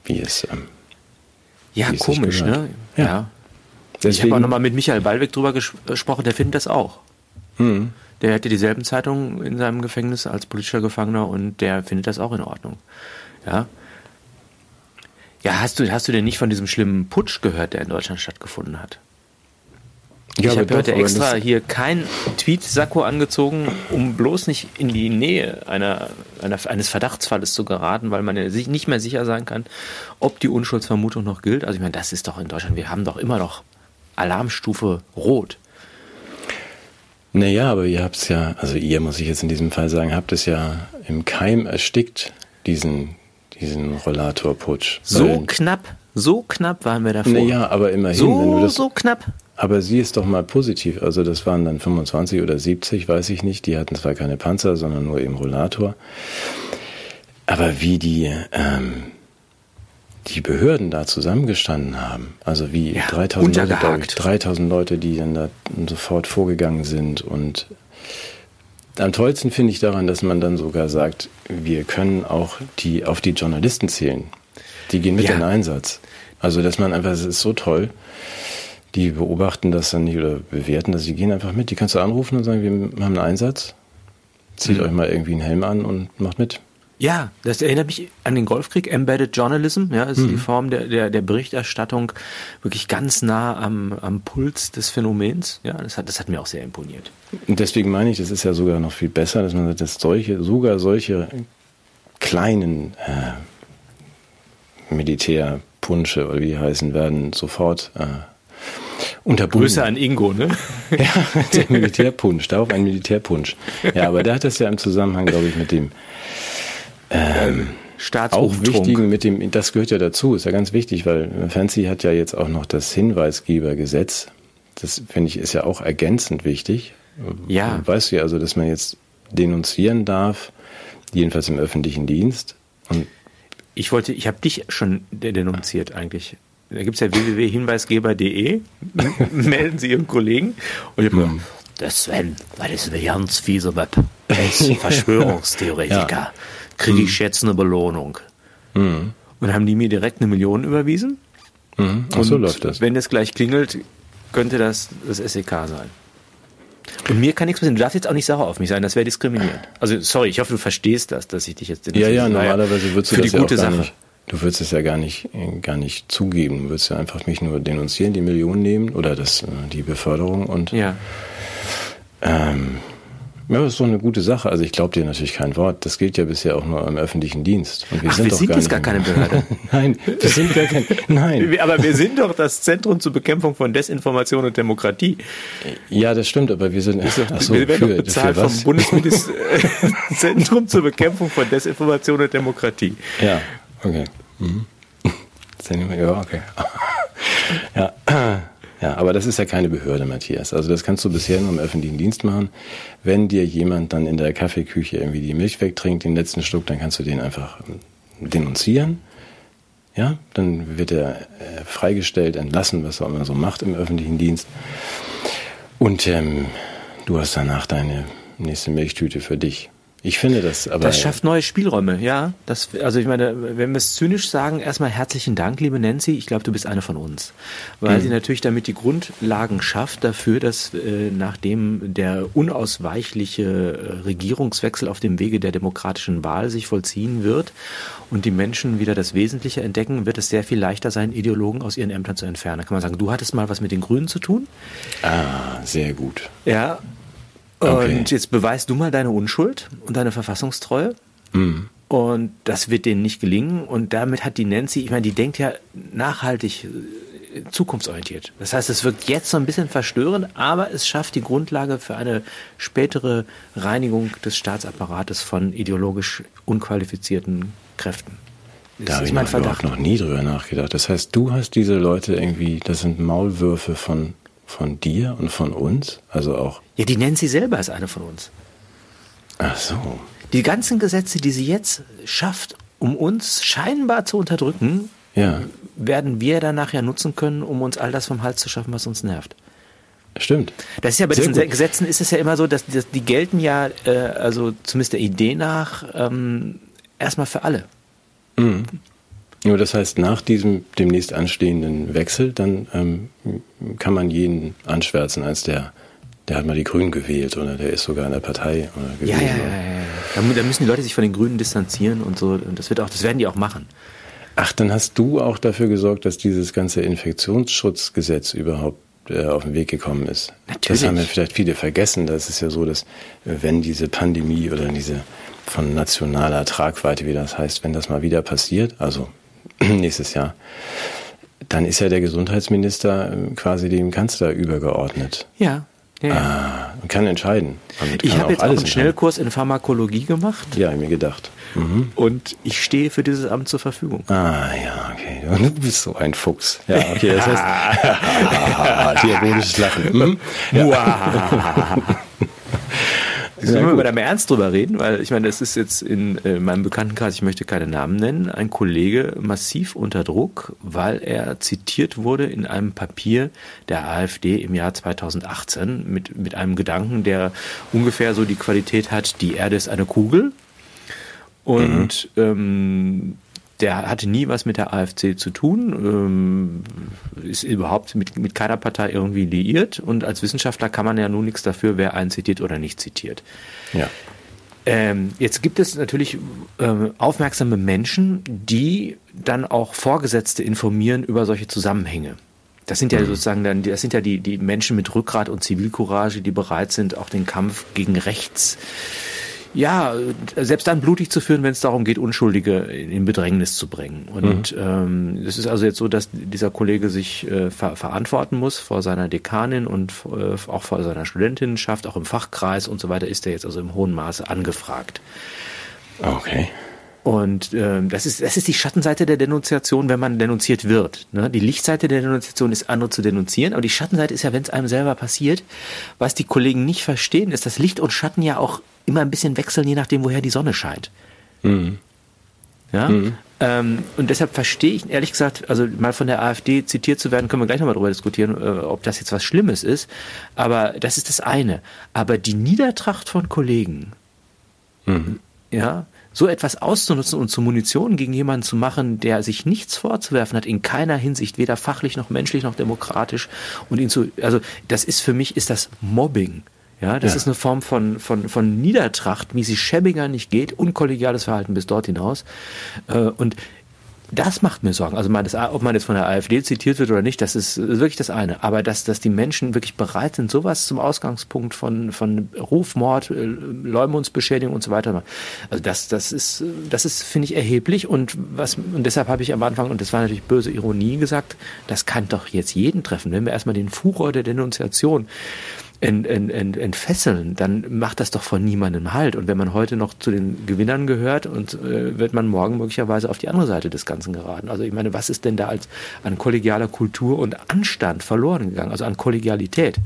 wie es. Ähm, Ja, Wie es komisch, ne? Ja. Ich habe deswegen, auch nochmal mit Michael Ballweg drüber ges gesprochen, der findet das auch. Hm. Der hätte dieselben Zeitungen in seinem Gefängnis als politischer Gefangener und der findet das auch in Ordnung. Ja. Ja, hast du, hast du denn nicht von diesem schlimmen Putsch gehört, der in Deutschland stattgefunden hat? Ja, ich habe heute extra hier kein Tweet-Sakko angezogen, um bloß nicht in die Nähe einer, einer, eines Verdachtsfalles zu geraten, weil man sich nicht mehr sicher sein kann, ob die Unschuldsvermutung noch gilt. Also ich meine, das ist doch in Deutschland, wir haben doch immer noch Alarmstufe Rot. Naja, aber ihr habt es ja, also ihr muss ich jetzt in diesem Fall sagen, habt es ja im Keim erstickt, diesen, diesen Rollatorputsch. So knapp, so knapp waren wir davor. Naja, aber immerhin, wenn du so, das. so knapp. Aber sieh es doch mal positiv. Also das waren dann 25 oder 70, weiß ich nicht. Die hatten zwar keine Panzer, sondern nur eben Rollator. Aber wie die, ähm, die Behörden da zusammengestanden haben, also wie Ja, 3000 Leute, glaub ich, untergehakt. 3000 Leute, die dann da sofort vorgegangen sind und am tollsten finde ich daran, dass man dann sogar sagt, wir können auch die, auf die Journalisten zählen. Die gehen mit Ja. in den Einsatz. Also, dass man einfach, es ist so toll. Die beobachten das dann nicht oder bewerten das, die gehen einfach mit. Die kannst du anrufen und sagen, wir haben einen Einsatz. Zieht Mhm. euch mal irgendwie einen Helm an und macht mit. Ja, das erinnert mich an den Golfkrieg. Embedded Journalism, ja, ist Mhm. die Form der, der, der Berichterstattung wirklich ganz nah am, am Puls des Phänomens. Ja, das hat, das hat mir auch sehr imponiert. Und deswegen meine ich, das ist ja sogar noch viel besser, dass man sagt, dass solche, sogar solche kleinen äh, Militärpunsche oder wie die heißen, werden sofort äh, unterbunden. Grüße an Ingo, ne? Ja, der Militärpunsch, darauf ein Militärpunsch. Ja, aber der hat das ja im Zusammenhang, glaube ich, mit dem auch Staatsumtrunk. wichtigen, mit dem, das gehört ja dazu, ist ja ganz wichtig, weil Fancy hat ja jetzt auch noch das Hinweisgebergesetz. Das finde ich ist ja auch ergänzend wichtig. Ja. Weißt du ja also, dass man jetzt denunzieren darf, jedenfalls im öffentlichen Dienst. Und Ich wollte, ich habe dich schon de- denunziert eigentlich. Da gibt's ja www.hinweisgeber.de. Melden Sie Ihren Kollegen. Und ich habe gesagt, der Sven, das ist eine ganz fiese Web. Er Verschwörungstheoretiker. Kriege ich jetzt eine Belohnung. Und haben die mir direkt eine Million überwiesen. mhm, ach so läuft das. Wenn es gleich klingelt, könnte das das SEK sein. Und mir kann nichts passieren. Du darfst jetzt auch nicht sauer auf mich sein, das wäre diskriminierend. Also, sorry, ich hoffe, du verstehst das, dass ich dich jetzt Ja, ja, Das normalerweise würdest du für das die ja gute auch gar Sache. nicht. Du würdest es ja gar nicht, äh, gar nicht zugeben. Du würdest ja einfach mich nur denunzieren, die Million nehmen oder das, äh, die Beförderung und Ja. ähm, ja, das ist doch eine gute Sache. Also ich glaube dir natürlich kein Wort. Das gilt ja bisher auch nur im öffentlichen Dienst. Und Ach, wir doch sind jetzt nicht gar keine Behörde. nein, wir sind gar kein. Nein. Aber wir sind doch das Zentrum zur Bekämpfung von Desinformation und Demokratie. Ja, das stimmt, aber wir sind. Ach so, wir werden für, doch bezahlt vom was? Bundesministerzentrum zur Bekämpfung von Desinformation und Demokratie. Ja, okay. Mhm. Ja, okay. ja. ja, aber das ist ja keine Behörde, Matthias. Also das kannst du bisher nur im öffentlichen Dienst machen. Wenn dir jemand dann in der Kaffeeküche irgendwie die Milch wegtrinkt, den letzten Schluck, dann kannst du den einfach ähm, denunzieren. Ja, dann wird er äh, freigestellt, entlassen, was er immer so macht im öffentlichen Dienst. Und ähm, du hast danach deine nächste Milchtüte für dich. Ich finde das, aber. Das schafft neue Spielräume, ja. Das, also ich meine, wenn wir es zynisch sagen, erstmal herzlichen Dank, liebe Nancy. Ich glaube, du bist eine von uns. Weil mhm. sie natürlich damit die Grundlagen schafft dafür, dass äh, nachdem der unausweichliche äh, Regierungswechsel auf dem Wege der demokratischen Wahl sich vollziehen wird und die Menschen wieder das Wesentliche entdecken, wird es sehr viel leichter sein, Ideologen aus ihren Ämtern zu entfernen. Da kann man sagen, du hattest mal was mit den Grünen zu tun. Ah, sehr gut. Ja, Okay. Und jetzt beweist du mal deine Unschuld und deine Verfassungstreue. Mhm. Und das wird denen nicht gelingen. Und damit hat die Nancy, ich meine, die denkt ja nachhaltig, äh, zukunftsorientiert. Das heißt, es wirkt jetzt so ein bisschen verstörend, aber es schafft die Grundlage für eine spätere Reinigung des Staatsapparates von ideologisch unqualifizierten Kräften. Das da habe ich mein noch nie drüber nachgedacht. Das heißt, du hast diese Leute irgendwie, das sind Maulwürfe von von dir und von uns? Also auch. Ja, die Nancy selber ist eine von uns. Ach so. Die ganzen Gesetze, die sie jetzt schafft, um uns scheinbar zu unterdrücken, ja. werden wir dann nachher nutzen können, um uns all das vom Hals zu schaffen, was uns nervt. Stimmt. Das ist ja bei Sehr diesen gut. Gesetzen ist es ja immer so, dass, dass die gelten ja, äh, also zumindest der Idee nach, ähm, erstmal für alle. Mhm. Nur das heißt, nach diesem demnächst anstehenden Wechsel, dann ähm, kann man jeden anschwärzen als der, der hat mal die Grünen gewählt oder der ist sogar in der Partei oder gewesen. Ja, ja, ja, ja. Da, müssen die Leute sich von den Grünen distanzieren und so. Und das wird auch, das werden die auch machen. Ach, dann hast du auch dafür gesorgt, dass dieses ganze Infektionsschutzgesetz überhaupt äh, auf den Weg gekommen ist. Natürlich. Das haben ja vielleicht viele vergessen. Das ist ja so, dass äh, wenn diese Pandemie oder diese von nationaler Tragweite, wie das heißt, wenn das mal wieder passiert, also nächstes Jahr, dann ist ja der Gesundheitsminister ähm, quasi dem Kanzler übergeordnet. Ja. Ja. Ah, und kann entscheiden. Und ich habe jetzt auch einen Schnellkurs in Pharmakologie gemacht. Ja, mir gedacht. Mhm. Und ich stehe für dieses Amt zur Verfügung. Ah, ja, okay. Du bist so ein Fuchs. Ja, okay. Das heißt, diabolisches Lachen. Mhm. Ja. Sollen wir mal da mal ernst drüber reden? Weil ich meine, das ist jetzt in äh, meinem Bekanntenkreis, ich möchte keine Namen nennen, ein Kollege massiv unter Druck, weil er zitiert wurde in einem Papier der AfD im Jahr 2018 mit, mit einem Gedanken, der ungefähr so die Qualität hat, die Erde ist eine Kugel. Und mhm. ähm, der hatte nie was mit der AfC zu tun, ähm, ist überhaupt mit, mit keiner Partei irgendwie liiert und als Wissenschaftler kann man ja nun nichts dafür, wer einen zitiert oder nicht zitiert. Ja. Ähm, jetzt gibt es natürlich ähm, aufmerksame Menschen, die dann auch Vorgesetzte informieren über solche Zusammenhänge. Das sind ja mhm. sozusagen dann, das sind ja die, die Menschen mit Rückgrat und Zivilcourage, die bereit sind, auch den Kampf gegen rechts ja, selbst dann blutig zu führen, wenn es darum geht, Unschuldige in Bedrängnis zu bringen. Und mhm. ähm, es ist also jetzt so, dass dieser Kollege sich äh, ver verantworten muss vor seiner Dekanin und äh, auch vor seiner Studentinnenschaft, auch im Fachkreis und so weiter, ist er jetzt also im hohen Maße angefragt. Okay. Und ähm, das, ist, das ist die Schattenseite der Denunziation, wenn man denunziert wird. Ne? Die Lichtseite der Denunziation ist, andere zu denunzieren, aber die Schattenseite ist ja, wenn es einem selber passiert. Was die Kollegen nicht verstehen, ist, dass Licht und Schatten ja auch immer ein bisschen wechseln, je nachdem, woher die Sonne scheint. Mhm. Ja? Mhm. Ähm, und deshalb verstehe ich, ehrlich gesagt, also mal von der AfD zitiert zu werden, können wir gleich nochmal darüber diskutieren, äh, ob das jetzt was Schlimmes ist. Aber das ist das eine. Aber die Niedertracht von Kollegen, mhm. ja, so etwas auszunutzen und zu Munition gegen jemanden zu machen, der sich nichts vorzuwerfen hat, in keiner Hinsicht, weder fachlich noch menschlich noch demokratisch und ihn zu, also das ist für mich, ist das Mobbing. Ja, das ja. ist eine Form von, von, von Niedertracht, wie sie schäbiger nicht geht, unkollegiales Verhalten bis dort hinaus. Äh, und das macht mir Sorgen. Also man das, ob man jetzt von der AfD zitiert wird oder nicht, das ist wirklich das eine. Aber dass, dass die Menschen wirklich bereit sind, sowas zum Ausgangspunkt von, von Rufmord, äh, Leumundsbeschädigung und so weiter. Also das, das ist, das ist, finde ich, erheblich. Und was, und deshalb habe ich am Anfang, und das war natürlich böse Ironie gesagt, das kann doch jetzt jeden treffen. Wenn wir erstmal den Furor der Denunziation ent, ent, ent, entfesseln, dann macht das doch von niemandem Halt. Und wenn man heute noch zu den Gewinnern gehört und äh, wird man morgen möglicherweise auf die andere Seite des Ganzen geraten. Also ich meine, was ist denn da als an kollegialer Kultur und Anstand verloren gegangen? Also an Kollegialität.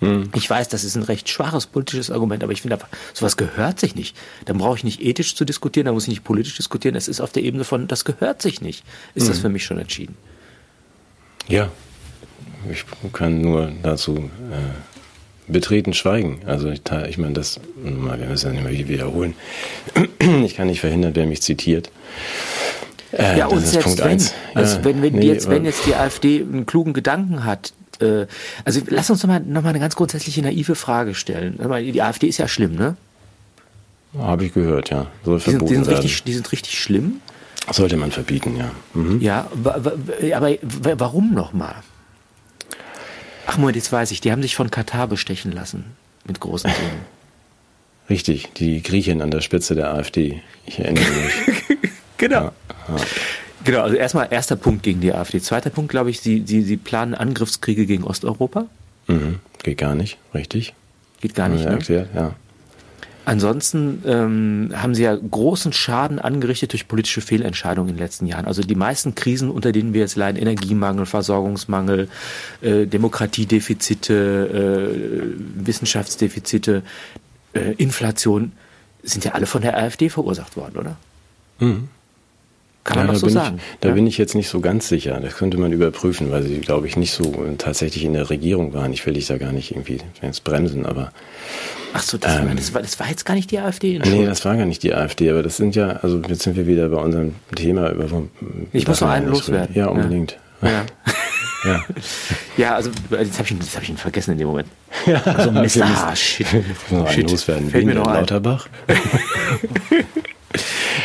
Hm. Ich weiß, das ist ein recht schwaches politisches Argument, aber ich finde einfach, sowas gehört sich nicht. Dann brauche ich nicht ethisch zu diskutieren, dann muss ich nicht politisch diskutieren. Es ist auf der Ebene von, das gehört sich nicht. Ist hm. das für mich schon entschieden? Ja, ich kann nur dazu äh, betreten Schweigen. Also ich, ich meine, das, wir müssen ja nicht mehr wiederholen. Ich kann nicht verhindern, wer mich zitiert. Äh, ja, und selbst Punkt wenn, also ja, wenn, wenn, nee, jetzt, wenn jetzt die AfD einen klugen Gedanken hat, äh, also lass uns nochmal noch mal eine ganz grundsätzliche naive Frage stellen. Die AfD ist ja schlimm, ne? Habe ich gehört, ja. Soll die, sind, die, sind richtig, die sind richtig schlimm. Sollte man verbieten, ja. Mhm. Ja, aber warum nochmal? Ach Moment, jetzt weiß ich, die haben sich von Katar bestechen lassen. Mit großen Summen. Richtig, die Griechen an der Spitze der AfD. Ich erinnere mich. genau. Ja, ja. Genau, also erstmal erster Punkt gegen die AfD. Zweiter Punkt, glaube ich, sie, sie, sie planen Angriffskriege gegen Osteuropa. Mhm. Geht gar nicht, richtig. Geht gar nicht, ne? Erklärt, ja. Ansonsten ähm, haben sie ja großen Schaden angerichtet durch politische Fehlentscheidungen in den letzten Jahren. Also die meisten Krisen, unter denen wir jetzt leiden, Energiemangel, Versorgungsmangel, äh, Demokratiedefizite, äh, Wissenschaftsdefizite, äh, Inflation, sind ja alle von der AfD verursacht worden, oder? Mhm. Kann man ja, so sagen. Ich, da ja? bin ich jetzt nicht so ganz sicher. Das könnte man überprüfen, weil sie, glaube ich, nicht so tatsächlich in der Regierung waren. Ich will dich da gar nicht irgendwie jetzt bremsen, aber. Ach so, das, ähm, war, das, war, das war jetzt gar nicht die AfD? Nee, das war gar nicht die AfD, aber das sind ja, also jetzt sind wir wieder bei unserem Thema über. Ich muss noch einen loswerden. Ja, unbedingt. Ja. Ja. ja, also jetzt habe ich, hab ich ihn vergessen in dem Moment. Ja, also Mr. Ah, shit. Noch shit. loswerden. Fällt mir noch Lauterbach.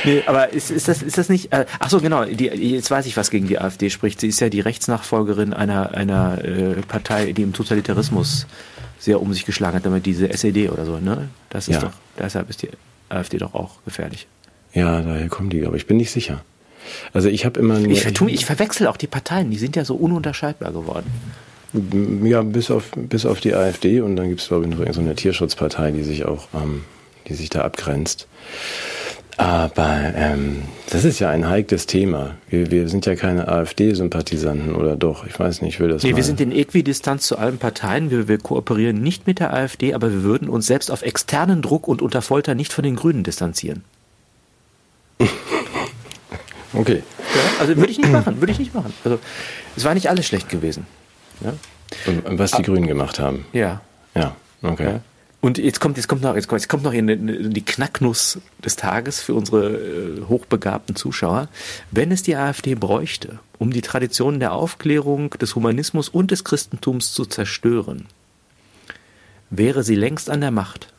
nee, aber ist, ist, das, ist das nicht. Äh, ach so, genau. Die, jetzt weiß ich, was gegen die AfD spricht. Sie ist ja die Rechtsnachfolgerin einer, einer äh, Partei, die im Totalitarismus sehr um sich geschlagen hat, damit diese SED oder so. Ne? Das ist ja. doch. Deshalb ist die AfD doch auch gefährlich. Ja, daher kommen die, aber ich bin nicht sicher. Also ich habe immer. Ich, ich, ich verwechsel auch die Parteien. Die sind ja so ununterscheidbar geworden. Ja, bis auf, bis auf die AfD und dann gibt es, glaube ich, noch irgendeine Tierschutzpartei, die sich auch, ähm, die sich da abgrenzt. Aber ähm, das ist ja ein heikles Thema. Wir, wir sind ja keine AfD-Sympathisanten oder doch? Ich weiß nicht, ich will das Nee, mal. wir sind in Äquidistanz zu allen Parteien. Wir, wir kooperieren nicht mit der AfD, aber wir würden uns selbst auf externen Druck und unter Folter nicht von den Grünen distanzieren. okay. Ja, also würde ich nicht machen, würde ich nicht machen. Also es war nicht alles schlecht gewesen. Ja? Und was die ah, Grünen gemacht haben. Ja. Ja, okay. Ja. Und jetzt kommt, jetzt kommt noch, jetzt kommt, jetzt kommt noch in die Knacknuss des Tages für unsere äh, hochbegabten Zuschauer. Wenn es die AfD bräuchte, um die Traditionen der Aufklärung, des Humanismus und des Christentums zu zerstören, wäre sie längst an der Macht.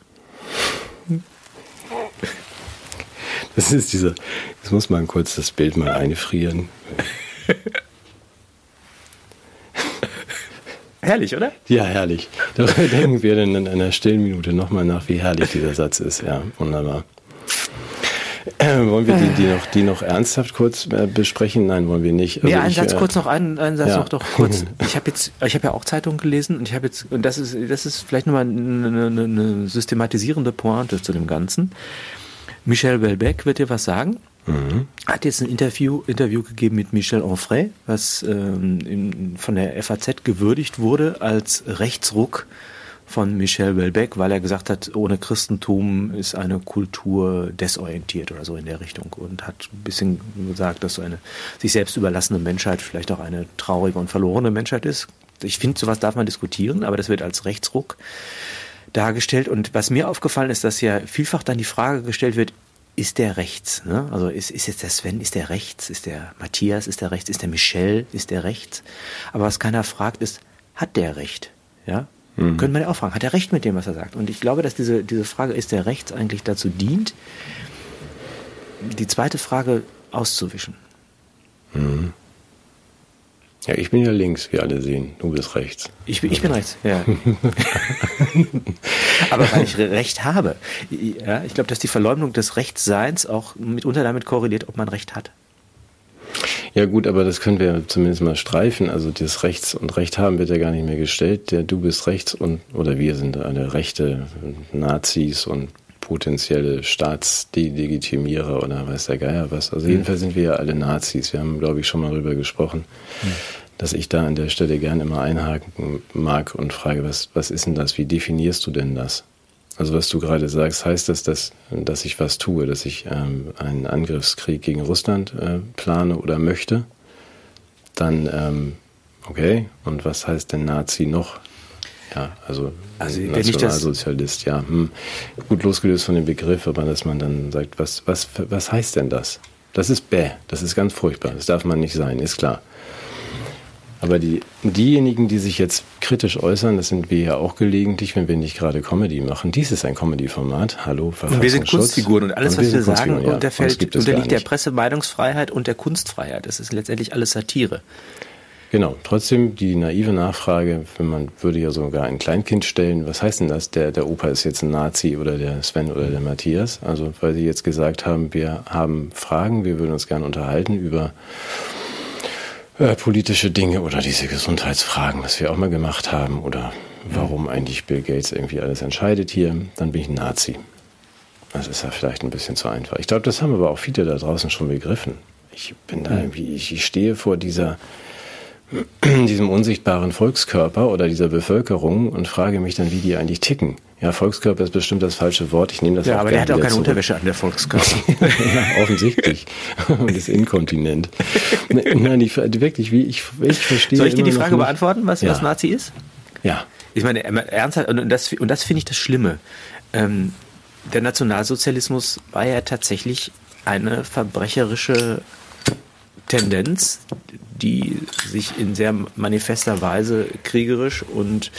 Das ist dieser, jetzt muss man kurz das Bild mal einfrieren. Herrlich, oder? Ja, herrlich. Darüber denken wir dann in einer stillen Minute nochmal nach, wie herrlich dieser Satz ist. Ja, wunderbar. Äh, wollen wir die, die, noch, die noch ernsthaft kurz äh, besprechen? Nein, wollen wir nicht. Also nee, einen ich, Satz äh, kurz noch, einen, einen Satz ja. noch doch kurz. Ich habe jetzt, ich habe ja auch Zeitungen gelesen und ich habe jetzt, und das ist, das ist vielleicht nochmal eine, eine, eine systematisierende Pointe zu dem Ganzen. Michel Welbeck wird dir was sagen. Mhm. Hat jetzt ein Interview, Interview gegeben mit Michel Onfray, was ähm, in, von der FAZ gewürdigt wurde als Rechtsruck von Michel Welbeck, weil er gesagt hat, ohne Christentum ist eine Kultur desorientiert oder so in der Richtung und hat ein bisschen gesagt, dass so eine sich selbst überlassene Menschheit vielleicht auch eine traurige und verlorene Menschheit ist. Ich finde, sowas darf man diskutieren, aber das wird als Rechtsruck dargestellt. Und was mir aufgefallen ist, dass ja vielfach dann die Frage gestellt wird, ist der rechts? Ne? Also ist, ist jetzt der Sven, ist der rechts? Ist der Matthias, ist der rechts? Ist der Michel, ist der rechts? Aber was keiner fragt, ist, hat der recht? Ja? Mhm. Könnte man ja auch fragen, hat er recht mit dem, was er sagt? Und ich glaube, dass diese, diese Frage, ist der rechts, eigentlich dazu dient, die zweite Frage auszuwischen. Mhm. Ja, ich bin ja links, wie alle sehen. Du bist rechts. Ich, ich bin rechts, ja. Aber weil ich Recht habe. Ja, ich glaube, dass die Verleumdung des Rechtsseins auch mitunter damit korreliert, ob man Recht hat. Ja gut, aber das können wir zumindest mal streifen. Also das Rechts und Recht haben wird ja gar nicht mehr gestellt. Der du bist rechts und oder wir sind alle rechte Nazis und potenzielle Staatsdelegitimierer oder weiß der Geier was. Also jedenfalls sind wir ja alle Nazis. Wir haben, glaube ich, schon mal darüber gesprochen, mhm. dass ich da an der Stelle gerne immer einhaken mag und frage, was, was ist denn das? Wie definierst du denn das? Also was du gerade sagst, heißt das, dass, dass ich was tue, dass ich ähm, einen Angriffskrieg gegen Russland äh, plane oder möchte? Dann, ähm, okay, und was heißt denn Nazi noch Ja, also, also Nationalsozialist, ja. Hm. Gut losgelöst von dem Begriff, aber dass man dann sagt, was, was, was heißt denn das? Das ist bäh, das ist ganz furchtbar, das darf man nicht sein, ist klar. Aber die, diejenigen, die sich jetzt kritisch äußern, das sind wir ja auch gelegentlich, wenn wir nicht gerade Comedy machen. Dies ist ein Comedy-Format. Hallo, Und wir sind Kunstfiguren und alles, und was wir, sagen, ja. unterfällt, unterliegt der Pressemeinungsfreiheit und der Kunstfreiheit. Das ist letztendlich alles Satire. Genau, trotzdem die naive Nachfrage, wenn man würde ja sogar ein Kleinkind stellen, was heißt denn das? Der, der Opa ist jetzt ein Nazi oder der Sven oder der Matthias? Also weil sie jetzt gesagt haben, wir haben Fragen, wir würden uns gerne unterhalten über äh, politische Dinge oder diese Gesundheitsfragen, was wir auch mal gemacht haben, oder warum eigentlich Bill Gates irgendwie alles entscheidet hier, dann bin ich ein Nazi. Das ist ja vielleicht ein bisschen zu einfach. Ich glaube, das haben aber auch viele da draußen schon begriffen. Ich bin da irgendwie, ich, ich stehe vor dieser diesem unsichtbaren Volkskörper oder dieser Bevölkerung und frage mich dann, wie die eigentlich ticken. Ja, Volkskörper ist bestimmt das falsche Wort. Ich nehme das Ja, aber der hat auch keine zurück. Unterwäsche an, der Volkskörper. ja, offensichtlich. und ist inkontinent. Nein, ich, wirklich, wie ich, ich verstehe. Soll ich dir die Frage beantworten, was, ja. was Nazi ist? Ja. Ich meine, ernsthaft, und das, und das finde ich das Schlimme. Ähm, der Nationalsozialismus war ja tatsächlich eine verbrecherische Tendenz, die sich in sehr manifester Weise kriegerisch und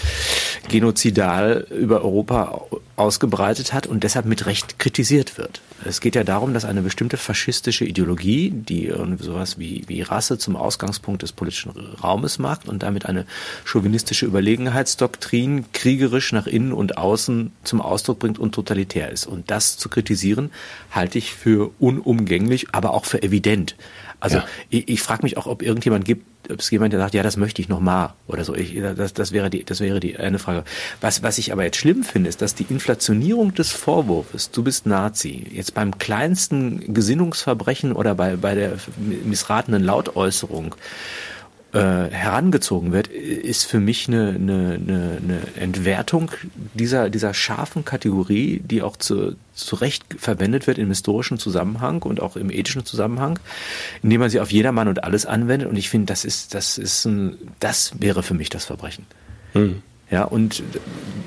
genozidal über Europa ausgebreitet hat und deshalb mit Recht kritisiert wird. Es geht ja darum, dass eine bestimmte faschistische Ideologie, die sowas wie, wie Rasse zum Ausgangspunkt des politischen Raumes macht und damit eine chauvinistische Überlegenheitsdoktrin kriegerisch nach innen und außen zum Ausdruck bringt und totalitär ist. Und das zu kritisieren, halte ich für unumgänglich, aber auch für evident. Also ja. ich, ich frage mich auch, ob irgendjemand gibt, ob es jemand, der sagt, ja, das möchte ich noch mal oder so. Ich, das, das wäre die, das wäre die eine Frage. Was, was ich aber jetzt schlimm finde, ist, dass die Inflationierung des Vorwurfs, du bist Nazi, jetzt beim kleinsten Gesinnungsverbrechen oder bei, bei der missratenen Lautäußerung äh, herangezogen wird, ist für mich eine, eine, eine Entwertung dieser, dieser scharfen Kategorie, die auch zu, zu Recht verwendet wird im historischen Zusammenhang und auch im ethischen Zusammenhang, indem man sie auf jedermann und alles anwendet. Und ich finde, das ist, das ist ein, das wäre für mich das Verbrechen. Hm. Ja, und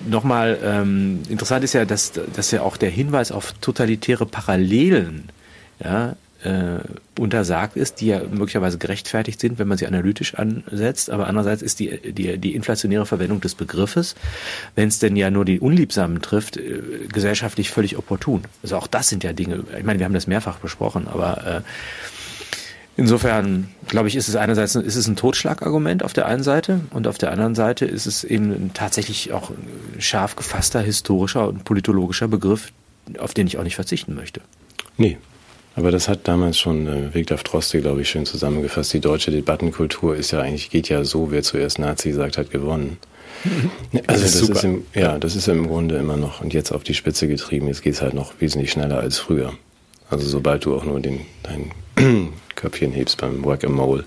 nochmal, ähm, interessant ist ja, dass, dass ja auch der Hinweis auf totalitäre Parallelen ja, äh, untersagt ist, die ja möglicherweise gerechtfertigt sind, wenn man sie analytisch ansetzt. Aber andererseits ist die, die, die inflationäre Verwendung des Begriffes, wenn es denn ja nur die Unliebsamen trifft, äh, gesellschaftlich völlig opportun. Also auch das sind ja Dinge, ich meine, wir haben das mehrfach besprochen, aber äh, Insofern, glaube ich, ist es einerseits ist es ein Totschlagargument auf der einen Seite und auf der anderen Seite ist es eben tatsächlich auch ein scharf gefasster historischer und politologischer Begriff, auf den ich auch nicht verzichten möchte. Nee, aber das hat damals schon äh, Viktor Droste, glaube ich, schön zusammengefasst. Die deutsche Debattenkultur ist ja eigentlich, geht ja so, wer zuerst Nazi sagt, hat gewonnen. Also das, ist, das ist im, ja, das ist im Grunde immer noch und jetzt auf die Spitze getrieben. Jetzt geht es halt noch wesentlich schneller als früher. Also sobald du auch nur den, dein Köpfchen hebst beim Whack-a-Mole,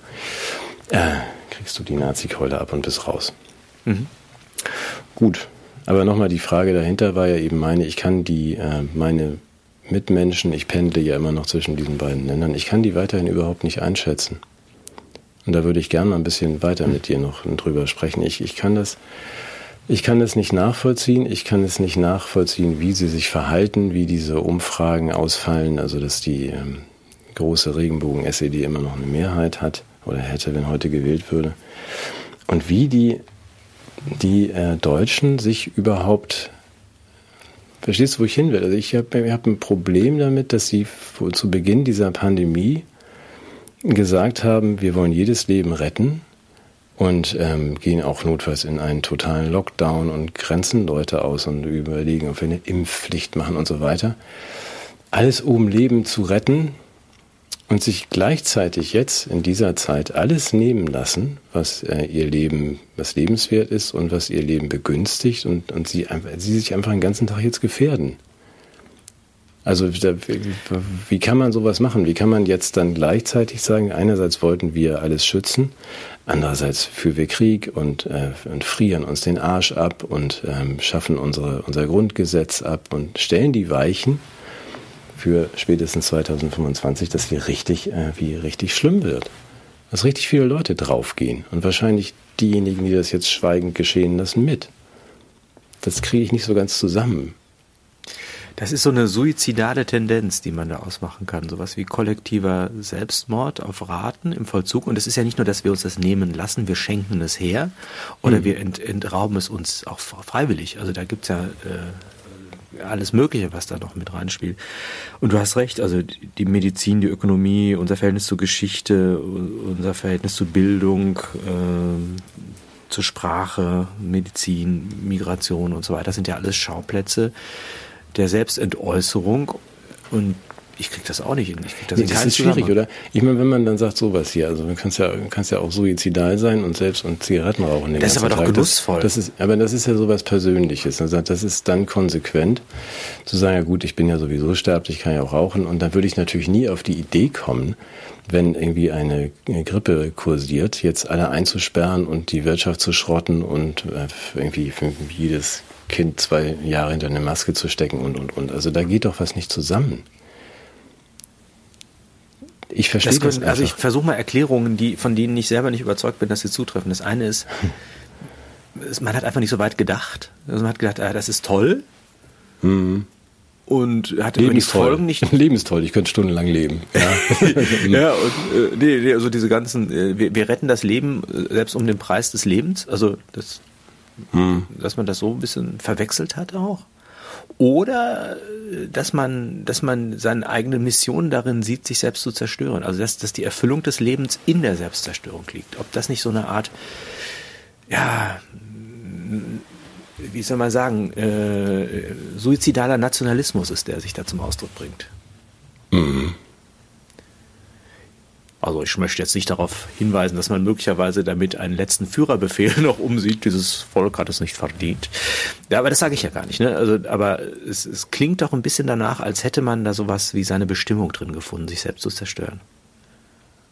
äh, kriegst du die Nazi-Keule ab und bist raus. Mhm. Gut, aber nochmal die Frage dahinter war ja eben meine, ich kann die, äh, meine Mitmenschen, ich pendle ja immer noch zwischen diesen beiden Ländern, ich kann die weiterhin überhaupt nicht einschätzen. Und da würde ich gerne mal ein bisschen weiter mit dir noch drüber sprechen. Ich, ich kann das, ich kann das nicht nachvollziehen. Ich kann es nicht nachvollziehen, wie sie sich verhalten, wie diese Umfragen ausfallen. Also, dass die ähm, große Regenbogen-SED immer noch eine Mehrheit hat oder hätte, wenn heute gewählt würde. Und wie die, die äh, Deutschen sich überhaupt Verstehst du, wo ich hin will? Also ich habe hab ein Problem damit, dass sie zu Beginn dieser Pandemie gesagt haben, wir wollen jedes Leben retten und ähm, gehen auch notfalls in einen totalen Lockdown und grenzen Leute aus und überlegen, ob wir eine Impfpflicht machen und so weiter. Alles um Leben zu retten, und sich gleichzeitig jetzt in dieser Zeit alles nehmen lassen, was äh, ihr Leben, was lebenswert ist und was ihr Leben begünstigt und, und sie, sie sich einfach den ganzen Tag jetzt gefährden. Also wie kann man sowas machen? Wie kann man jetzt dann gleichzeitig sagen, einerseits wollten wir alles schützen, andererseits führen wir Krieg und, äh, und frieren uns den Arsch ab und ähm, schaffen unsere, unser Grundgesetz ab und stellen die Weichen für spätestens 2025, dass hier richtig, äh, wie richtig schlimm wird. Dass richtig viele Leute draufgehen und wahrscheinlich diejenigen, die das jetzt schweigend geschehen lassen, mit. das kriege ich nicht so ganz zusammen. Das ist so eine suizidale Tendenz, die man da ausmachen kann. Sowas wie kollektiver Selbstmord auf Raten im Vollzug. Und es ist ja nicht nur, dass wir uns das nehmen lassen, wir schenken es her oder mhm. wir ent, entrauben es uns auch freiwillig. Also da gibt's ja äh, alles Mögliche, was da noch mit reinspielt. Und du hast recht, also die Medizin, die Ökonomie, unser Verhältnis zur Geschichte, unser Verhältnis zur Bildung, äh, zur Sprache, Medizin, Migration und so weiter, sind ja alles Schauplätze, der Selbstentäußerung und ich krieg das auch nicht hin. Ich krieg das nee, das ist schwierig, oder? Ich meine, wenn man dann sagt sowas hier, also du kannst ja, kannst ja auch suizidal sein und selbst und Zigaretten rauchen. Das ist aber doch genussvoll. Das, das, ist, aber das ist ja sowas Persönliches. Also das ist dann konsequent zu sagen, ja gut, ich bin ja sowieso sterblich, kann ja auch rauchen. Und dann würde ich natürlich nie auf die Idee kommen, wenn irgendwie eine Grippe kursiert, jetzt alle einzusperren und die Wirtschaft zu schrotten und äh, irgendwie für jedes Kind zwei Jahre hinter eine Maske zu stecken und, und, und. Also da geht doch was nicht zusammen. Ich verstehe das, können, das Also ich versuche mal Erklärungen, die, von denen ich selber nicht überzeugt bin, dass sie zutreffen. Das eine ist, man hat einfach nicht so weit gedacht. Also man hat gedacht, ah, das ist toll. Mhm. Und hat Leben die Folgen nicht. Leben ist toll, ich könnte stundenlang leben. Ja, ja und äh, nee, nee, also diese ganzen, äh, wir, wir retten das Leben äh, selbst um den Preis des Lebens. Also das hm. Dass man das so ein bisschen verwechselt hat auch. Oder dass man, dass man seine eigene Mission darin sieht, sich selbst zu zerstören. Also dass, dass die Erfüllung des Lebens in der Selbstzerstörung liegt. Ob das nicht so eine Art, ja, wie soll man sagen, äh, suizidaler Nationalismus ist, der sich da zum Ausdruck bringt. Mhm. Also ich möchte jetzt nicht darauf hinweisen, dass man möglicherweise damit einen letzten Führerbefehl noch umsieht. Dieses Volk hat es nicht verdient. Ja, aber das sage ich ja gar nicht. Ne? Also, aber es, es klingt doch ein bisschen danach, als hätte man da sowas wie seine Bestimmung drin gefunden, sich selbst zu zerstören.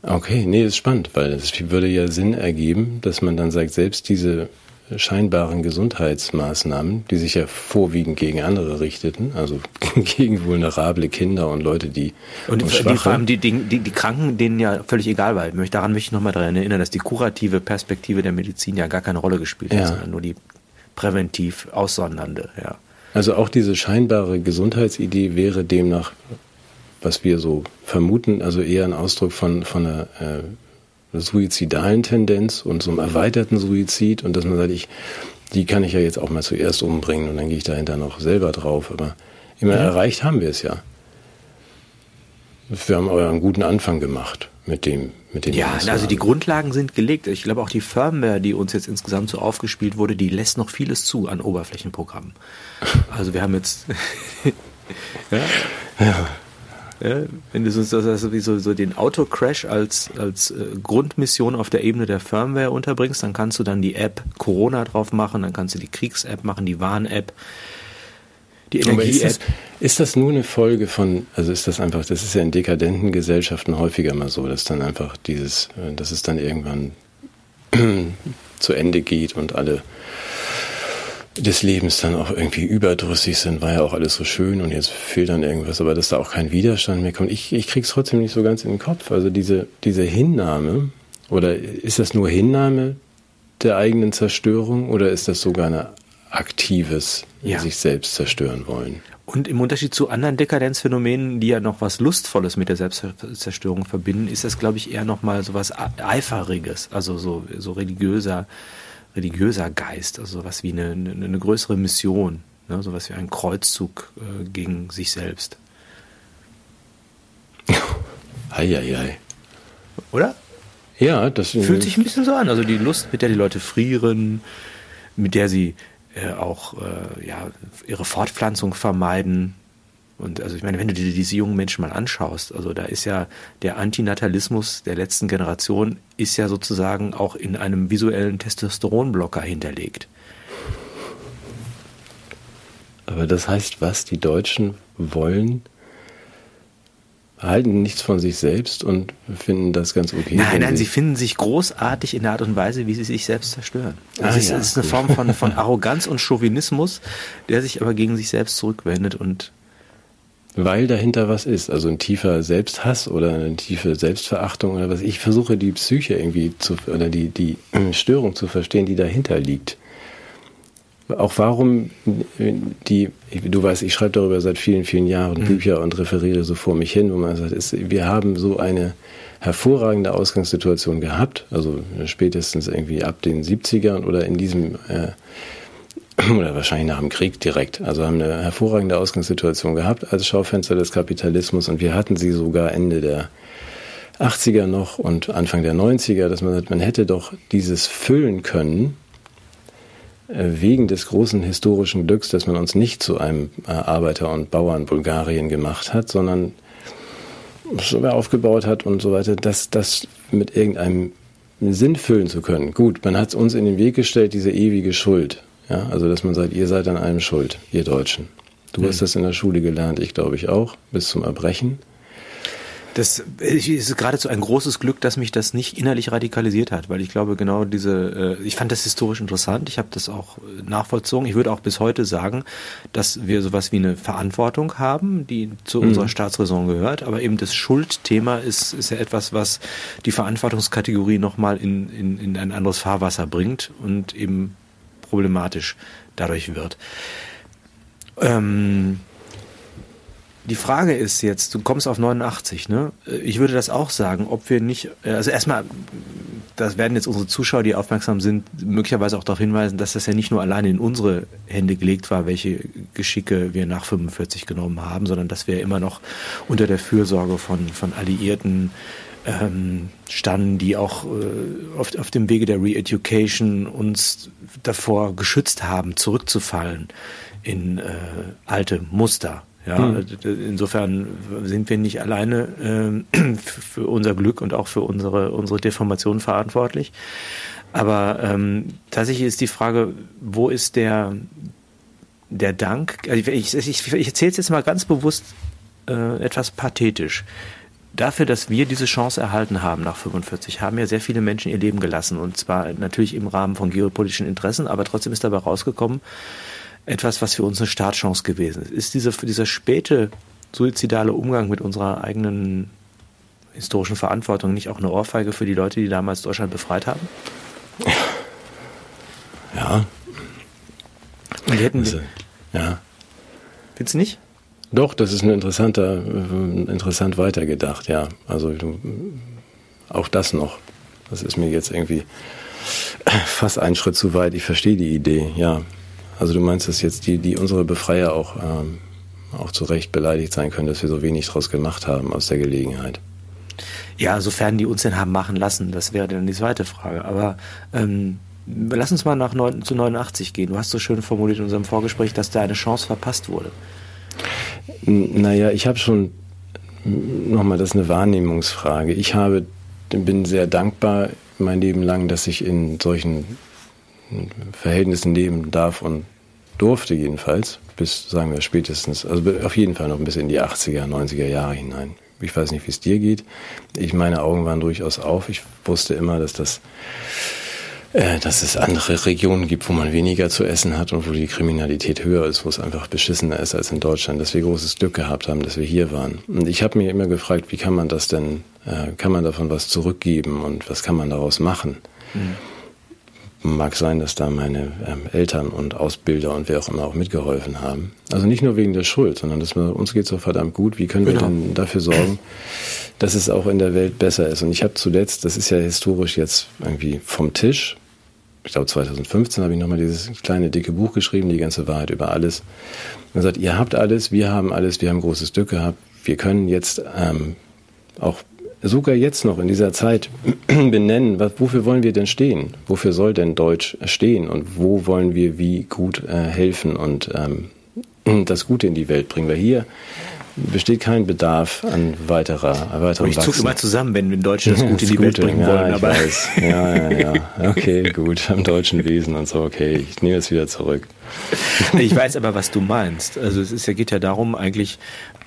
Okay, nee, ist spannend, weil es würde ja Sinn ergeben, dass man dann sagt, selbst diese scheinbaren Gesundheitsmaßnahmen, die sich ja vorwiegend gegen andere richteten, also gegen vulnerable Kinder und Leute, die und, und die, vor allem die, die, die, Kranken, denen ja völlig egal war. Daran möchte ich nochmal daran erinnern, dass die kurative Perspektive der Medizin ja gar keine Rolle gespielt hat, ja. sondern nur die präventiv aussondernde. Ja. Also auch diese scheinbare Gesundheitsidee wäre demnach, was wir so vermuten, also eher ein Ausdruck von, von einer äh, suizidalen Tendenz und so einem erweiterten Suizid und dass man sagt, ich, die kann ich ja jetzt auch mal zuerst umbringen und dann gehe ich dahinter noch selber drauf. Aber immer ja. erreicht haben wir es ja. Wir haben euren guten Anfang gemacht mit dem, mit dem. Ja, also die Grundlagen sind gelegt. Ich glaube auch die Firmware, die uns jetzt insgesamt so aufgespielt wurde, die lässt noch vieles zu an Oberflächenprogrammen. Also wir haben jetzt. ja. ja. Ja, wenn du so, also so den Autocrash als, als äh, Grundmission auf der Ebene der Firmware unterbringst, dann kannst du dann die App Corona drauf machen, dann kannst du die Kriegs-App machen, die Warn-App, die Energie-App. Ist, ist, das nur eine Folge von, also ist das einfach, das ist ja in dekadenten Gesellschaften häufiger mal so, dass dann einfach dieses, äh, dass es dann irgendwann zu Ende geht und alle des Lebens dann auch irgendwie überdrüssig sind, war ja auch alles so schön und jetzt fehlt dann irgendwas, aber dass da auch kein Widerstand mehr kommt. Ich, ich krieg's trotzdem nicht so ganz in den Kopf. Also diese, diese Hinnahme, oder ist das nur Hinnahme der eigenen Zerstörung oder ist das sogar ein aktives ja. sich selbst zerstören wollen? Und im Unterschied zu anderen Dekadenzphänomenen, die ja noch was Lustvolles mit der Selbstzerstörung verbinden, ist das, glaube ich, eher nochmal so was Eiferiges, also so, so religiöser religiöser Geist, also sowas wie eine, eine, eine größere Mission, ne? sowas wie ein Kreuzzug äh, gegen sich selbst. Eieiei. Oder? Ja, das fühlt sich ein bisschen so an. Also die Lust, mit der die Leute frieren, mit der sie äh, auch äh, ja, ihre Fortpflanzung vermeiden, und also ich meine, wenn du dir diese jungen Menschen mal anschaust, also da ist ja der Antinatalismus der letzten Generation ist ja sozusagen auch in einem visuellen Testosteronblocker hinterlegt. Aber das heißt was? Die Deutschen wollen, halten nichts von sich selbst und finden das ganz okay. Nein, nein, sie, sie finden sich großartig in der Art und Weise, wie sie sich selbst zerstören. Das ah, ist, ja. ist, eine Form von, von Arroganz und Chauvinismus, der sich aber gegen sich selbst zurückwendet und weil dahinter was ist, also ein tiefer Selbsthass oder eine tiefe Selbstverachtung oder was. Ich versuche die Psyche irgendwie zu, oder die, die Störung zu verstehen, die dahinter liegt. auch warum die, du weißt, ich schreibe darüber seit vielen, vielen Jahren mhm. Bücher und referiere so vor mich hin, wo man sagt, ist, wir haben so eine hervorragende Ausgangssituation gehabt, also spätestens irgendwie ab den 70ern oder in diesem äh, oder wahrscheinlich nach dem Krieg direkt. Also haben eine hervorragende Ausgangssituation gehabt als Schaufenster des Kapitalismus und wir hatten sie sogar Ende der 80er noch und Anfang der 90er, dass man sagt, man hätte doch dieses füllen können, äh, wegen des großen historischen Glücks, dass man uns nicht zu einem äh, Arbeiter- und Bauern Bulgarien gemacht hat, sondern so aufgebaut hat und so weiter, dass das mit irgendeinem Sinn füllen zu können. Gut, man hat uns in den Weg gestellt, diese ewige Schuld. Ja, also dass man sagt, ihr seid an allem schuld, ihr Deutschen. Du mhm. hast das in der Schule gelernt, ich glaube ich auch, bis zum Erbrechen. Das ist geradezu ein großes Glück, dass mich das nicht innerlich radikalisiert hat, weil ich glaube, genau diese, äh, ich fand das historisch interessant, ich habe das auch äh, nachvollzogen. Ich würde auch bis heute sagen, dass wir sowas wie eine Verantwortung haben, die zu mhm. unserer Staatsräson gehört, aber eben das Schuldthema ist, ist ja etwas, was die Verantwortungskategorie nochmal in, in, in ein anderes Fahrwasser bringt und eben problematisch dadurch wird. Ähm, die Frage ist jetzt, du kommst auf 89, ne? Ich würde das auch sagen, ob wir nicht, also erstmal, das werden jetzt unsere Zuschauer, die aufmerksam sind, möglicherweise auch darauf hinweisen, dass das ja nicht nur alleine in unsere Hände gelegt war, welche Geschicke wir nach 45 genommen haben, sondern dass wir immer noch unter der Fürsorge von, von Alliierten ähm, standen, die auch äh, auf, auf dem Wege der Re-Education uns davor geschützt haben, zurückzufallen in äh, alte Muster. Ja, hm. insofern sind wir nicht alleine äh, für unser Glück und auch für unsere, unsere Deformation verantwortlich. Aber ähm, tatsächlich ist die Frage, wo ist der, der Dank? Also ich, ich, ich erzähle es jetzt mal ganz bewusst äh, etwas pathetisch. Dafür, dass wir diese Chance erhalten haben nach 45, haben ja sehr viele Menschen ihr Leben gelassen. Und zwar natürlich im Rahmen von geopolitischen Interessen, aber trotzdem ist dabei rausgekommen, etwas, was für uns eine Startchance gewesen ist. Ist dieser, dieser späte suizidale Umgang mit unserer eigenen historischen Verantwortung nicht auch eine Ohrfeige für die Leute, die damals Deutschland befreit haben? Ja. Und die hätten. Also, ja. Findest du nicht? Doch, das ist ein interessanter, interessant weitergedacht, ja. Also auch das noch. Das ist mir jetzt irgendwie fast einen Schritt zu weit. Ich verstehe die Idee, ja. Also du meinst, dass jetzt die, die unsere Befreier auch, ähm, auch zu Recht beleidigt sein können, dass wir so wenig draus gemacht haben aus der Gelegenheit. Ja, sofern die uns denn haben machen lassen, das wäre dann die zweite Frage. Aber ähm, lass uns mal nach neun, zu 89 gehen. Du hast so schön formuliert in unserem Vorgespräch, dass da eine Chance verpasst wurde. Naja, ich habe schon, nochmal, das ist eine Wahrnehmungsfrage. Ich habe, bin sehr dankbar mein Leben lang, dass ich in solchen Verhältnissen leben darf und durfte jedenfalls, bis, sagen wir, spätestens, also auf jeden Fall noch bisschen in die 80er, 90er Jahre hinein. Ich weiß nicht, wie es dir geht. Ich, meine Augen waren durchaus auf. Ich wusste immer, dass das, dass es andere Regionen gibt, wo man weniger zu essen hat und wo die Kriminalität höher ist, wo es einfach beschissener ist als in Deutschland, dass wir großes Glück gehabt haben, dass wir hier waren. Und ich habe mir immer gefragt, wie kann man das denn, äh, kann man davon was zurückgeben und was kann man daraus machen? Mhm. Mag sein, dass da meine ähm, Eltern und Ausbilder und wer auch immer auch mitgeholfen haben. Also nicht nur wegen der Schuld, sondern dass wir, uns geht so verdammt gut. Wie können genau. wir denn dafür sorgen, dass es auch in der Welt besser ist? Und ich habe zuletzt, das ist ja historisch jetzt irgendwie vom Tisch. Ich glaube 2015 habe ich nochmal dieses kleine dicke Buch geschrieben, die ganze Wahrheit über alles. Und gesagt, ihr habt alles, wir haben alles, wir haben großes Glück gehabt. Wir können jetzt ähm, auch sogar jetzt noch in dieser Zeit benennen, was, wofür wollen wir denn stehen? Wofür soll denn Deutsch stehen? Und wo wollen wir wie gut äh, helfen und ähm, das Gute in die Welt bringen? Weil hier besteht kein Bedarf an weiterer, weiterem Ich zucke immer zusammen, wenn wir Deutsche das Gute in die. Welt bringen ja, wollen. Aber weiß. Ja, ja, ja. Okay, gut. Am deutschen Wesen und so. Okay, ich nehme es wieder zurück. Ich weiß aber, was du meinst. Also es ist, ja, geht ja darum, eigentlich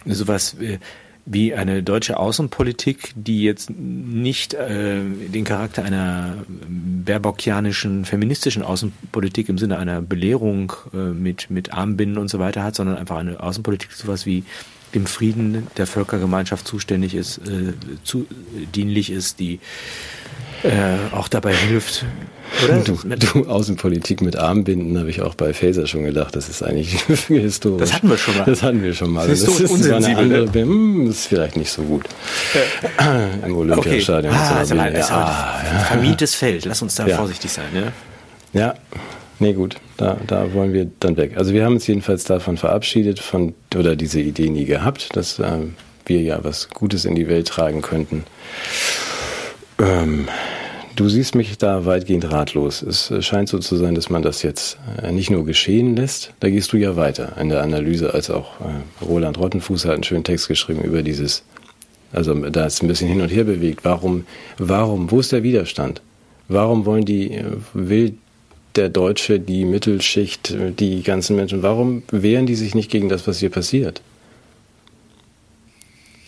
sowas äh, wie eine deutsche Außenpolitik, die jetzt nicht äh, den Charakter einer baerbockianischen feministischen Außenpolitik im Sinne einer Belehrung äh, mit, mit Armbinden und so weiter hat, sondern einfach eine Außenpolitik, sowas wie dem Frieden der Völkergemeinschaft zuständig ist, äh, zu, dienlich ist, die äh, auch dabei hilft. Oder? Du, du Außenpolitik mit Armbinden habe ich auch bei Phaser schon gedacht. Das ist eigentlich historisch. Das hatten wir schon mal. Das hatten wir schon mal. Das ist, das ist eine andere, ne? hm, das ist vielleicht nicht so gut. Äh, Im Olympiastadion. Okay. Ah, ist aber ah, ja. vermietes Feld. Lass uns da ja. vorsichtig sein. Ja, ja. Nee, gut, da, da wollen wir dann weg. Also wir haben uns jedenfalls davon verabschiedet, von, oder diese Idee nie gehabt, dass äh, wir ja was Gutes in die Welt tragen könnten. Ähm, Du siehst mich da weitgehend ratlos. Es scheint so zu sein, dass man das jetzt äh, nicht nur geschehen lässt, da gehst du ja weiter in der Analyse, als auch äh, Roland Rottenfuß hat einen schönen Text geschrieben über dieses, also da ist ein bisschen hin und her bewegt. Warum, warum, wo ist der Widerstand? Warum wollen die, äh, will der Deutsche, die Mittelschicht, die ganzen Menschen, warum wehren die sich nicht gegen das, was hier passiert?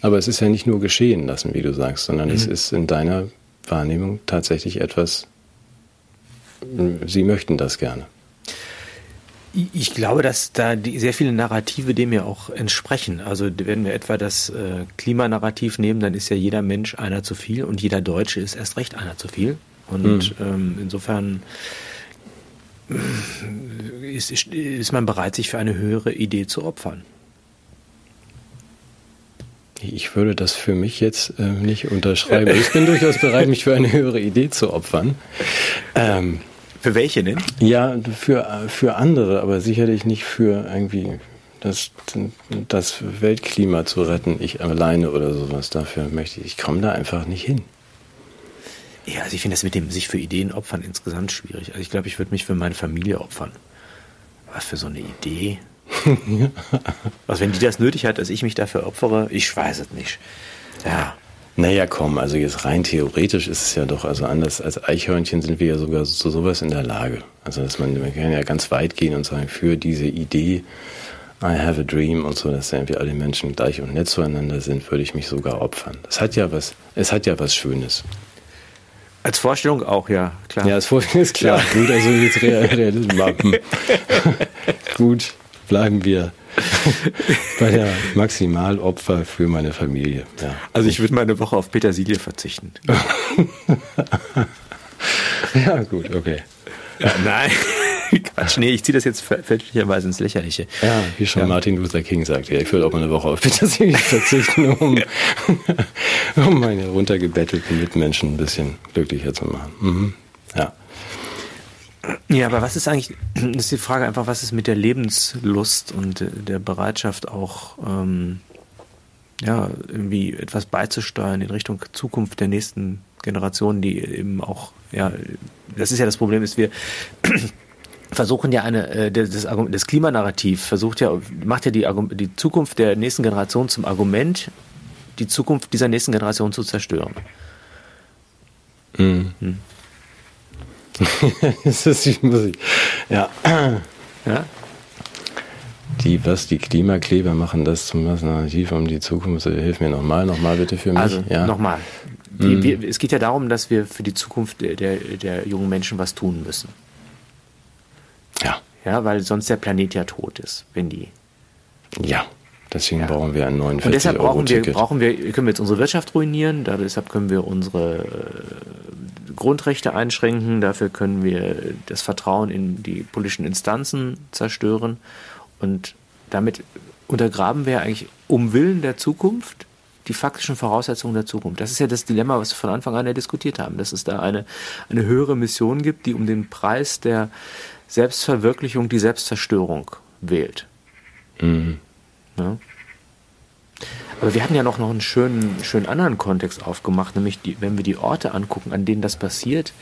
Aber es ist ja nicht nur geschehen lassen, wie du sagst, sondern mhm. es ist in deiner Wahrnehmung tatsächlich etwas, Sie möchten das gerne. Ich glaube, dass da die, sehr viele Narrative dem ja auch entsprechen. Also wenn wir etwa das äh, Klimanarrativ nehmen, dann ist ja jeder Mensch einer zu viel und jeder Deutsche ist erst recht einer zu viel. Und mhm. ähm, insofern äh, ist, ist man bereit, sich für eine höhere Idee zu opfern. Ich würde das für mich jetzt äh, nicht unterschreiben. Ich bin durchaus bereit, mich für eine höhere Idee zu opfern. Ähm, für welche denn? Ja, für, für andere, aber sicherlich nicht für irgendwie das, das Weltklima zu retten, ich alleine oder sowas. Dafür möchte ich, ich komme da einfach nicht hin. Ja, also ich finde das mit dem sich für Ideen opfern insgesamt schwierig. Also ich glaube, ich würde mich für meine Familie opfern. Was für so eine Idee? also wenn die das nötig hat, dass ich mich dafür opfere, ich weiß es nicht. Ja. Naja, komm, also jetzt rein theoretisch ist es ja doch, also anders als Eichhörnchen sind wir ja sogar zu sowas in der Lage. Also dass man, man kann ja ganz weit gehen und sagen, für diese Idee, I have a dream und so, dass irgendwie alle Menschen gleich und nett zueinander sind, würde ich mich sogar opfern. Das hat ja was, es hat ja was Schönes. Als Vorstellung auch, ja, klar. Ja, als Vorstellung ist klar. Ja. Gut, also jetzt Realismus. Gut bleiben wir bei der Maximalopfer für meine Familie. Ja. Also ich würde mal eine Woche auf Petersilie verzichten. ja, gut, okay. Ja, nein. Quatsch, nee, ich ziehe das jetzt fälschlicherweise ins Lächerliche. Ja, wie schon ja. Martin Luther King sagte, ich würde auch mal eine Woche auf Petersilie verzichten, um, um meine runtergebettelten Mitmenschen ein bisschen glücklicher zu machen. Mhm. Ja. Ja, aber was ist eigentlich, ist die Frage einfach, was ist mit der Lebenslust und der Bereitschaft auch, ähm, ja, irgendwie etwas beizusteuern in Richtung Zukunft der nächsten Generationen, die eben auch, ja, das ist ja das Problem, ist wir versuchen ja eine, äh, das, das Klimanarrativ versucht ja, macht ja die, die Zukunft der nächsten Generation zum Argument, die Zukunft dieser nächsten Generation zu zerstören. Mhm. Hm das ist die Musik. Ja. ja. Die, was, die Klimakleber machen das zum Narrativ um die Zukunft. Hilf mir nochmal, nochmal bitte für mich. Also, ja. nochmal. Mm. es geht ja darum, dass wir für die Zukunft der, der, der jungen Menschen was tun müssen. Ja. Ja, weil sonst der Planet ja tot ist, wenn die. Ja. Deswegen ja. brauchen wir einen neuen Und deshalb brauchen wir, brauchen wir, können wir jetzt unsere Wirtschaft ruinieren, deshalb können wir unsere Grundrechte einschränken, dafür können wir das Vertrauen in die politischen Instanzen zerstören und damit untergraben wir eigentlich um Willen der Zukunft die faktischen Voraussetzungen der Zukunft. Das ist ja das Dilemma, was wir von Anfang an ja diskutiert haben, dass es da eine, eine höhere Mission gibt, die um den Preis der Selbstverwirklichung die Selbstzerstörung wählt. Mhm. Ja. Aber wir hatten ja noch, noch einen schönen, schönen anderen Kontext aufgemacht, nämlich die, wenn wir die Orte angucken, an denen das passiert,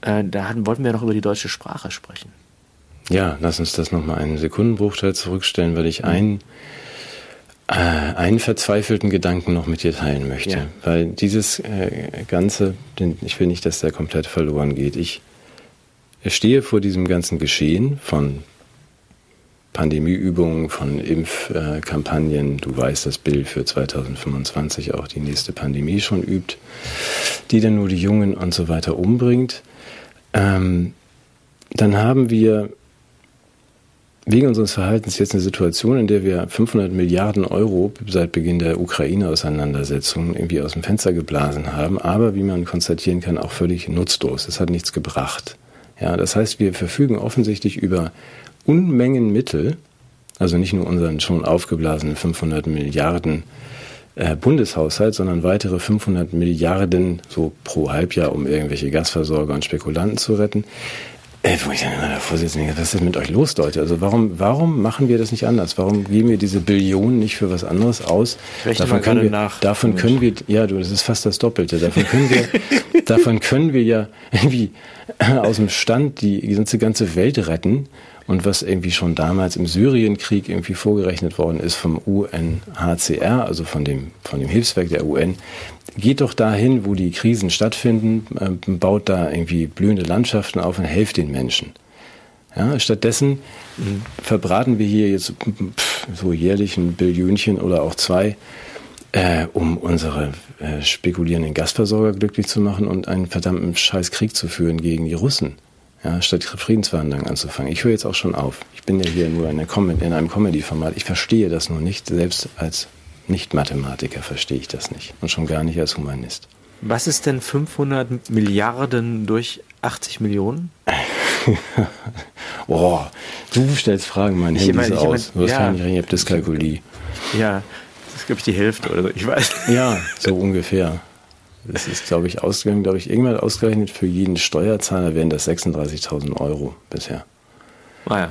äh, da hatten, wollten wir noch über die deutsche Sprache sprechen. Ja, lass uns das nochmal einen Sekundenbruchteil zurückstellen, weil ich einen, äh, einen verzweifelten Gedanken noch mit dir teilen möchte. Ja. Weil dieses äh, Ganze, den, ich will nicht, dass der komplett verloren geht. Ich stehe vor diesem ganzen Geschehen von Pandemieübungen, von Impfkampagnen. Du weißt, dass Bill für 2025 auch die nächste Pandemie schon übt, die dann nur die Jungen und so weiter umbringt. Ähm, dann haben wir wegen unseres Verhaltens jetzt eine Situation, in der wir 500 Milliarden Euro seit Beginn der Ukraine-Auseinandersetzung irgendwie aus dem Fenster geblasen haben, aber wie man konstatieren kann, auch völlig nutzlos. Es hat nichts gebracht. Ja, das heißt, wir verfügen offensichtlich über Unmengen Mittel, also nicht nur unseren schon aufgeblasenen 500 Milliarden äh, Bundeshaushalt, sondern weitere 500 Milliarden so pro Halbjahr, um irgendwelche Gasversorger und Spekulanten zu retten. Äh, wo ich dann immer davor sitze was ist denn mit euch los, Leute? Also warum, warum machen wir das nicht anders? Warum geben wir diese Billionen nicht für was anderes aus? Davon können wir, nach. davon können wir, ja, du, das ist fast das Doppelte. Davon können wir, davon können wir ja irgendwie aus dem Stand die ganze, ganze Welt retten und was irgendwie schon damals im Syrienkrieg irgendwie vorgerechnet worden ist vom UNHCR, also von dem, von dem Hilfswerk der UN, geht doch dahin, wo die Krisen stattfinden, äh, baut da irgendwie blühende Landschaften auf und helft den Menschen. Ja, stattdessen verbraten wir hier jetzt so jährlich ein Billionchen oder auch zwei, äh, um unsere äh, spekulierenden Gasversorger glücklich zu machen und einen verdammten Scheiß Krieg zu führen gegen die Russen ja, statt Friedensverhandlungen anzufangen. Ich höre jetzt auch schon auf. Ich bin ja hier nur in, in einem Comedy-Format. Ich verstehe das nur nicht. Selbst als Nicht-Mathematiker verstehe ich das nicht. Und schon gar nicht als Humanist. Was ist denn 500 Milliarden durch 80 Millionen? Boah, du stellst Fragen, mein Handy ist aus. Du hast ja, recht, das Kalkulie. Ja, das ist, glaube ich, die Hälfte oder so. Ich weiß. Ja, so ungefähr. Das ist, glaube ich, ausgegangen, glaube ich, irgendwann ausgerechnet für jeden Steuerzahler wären das 36.000 Euro bisher. Ah ja.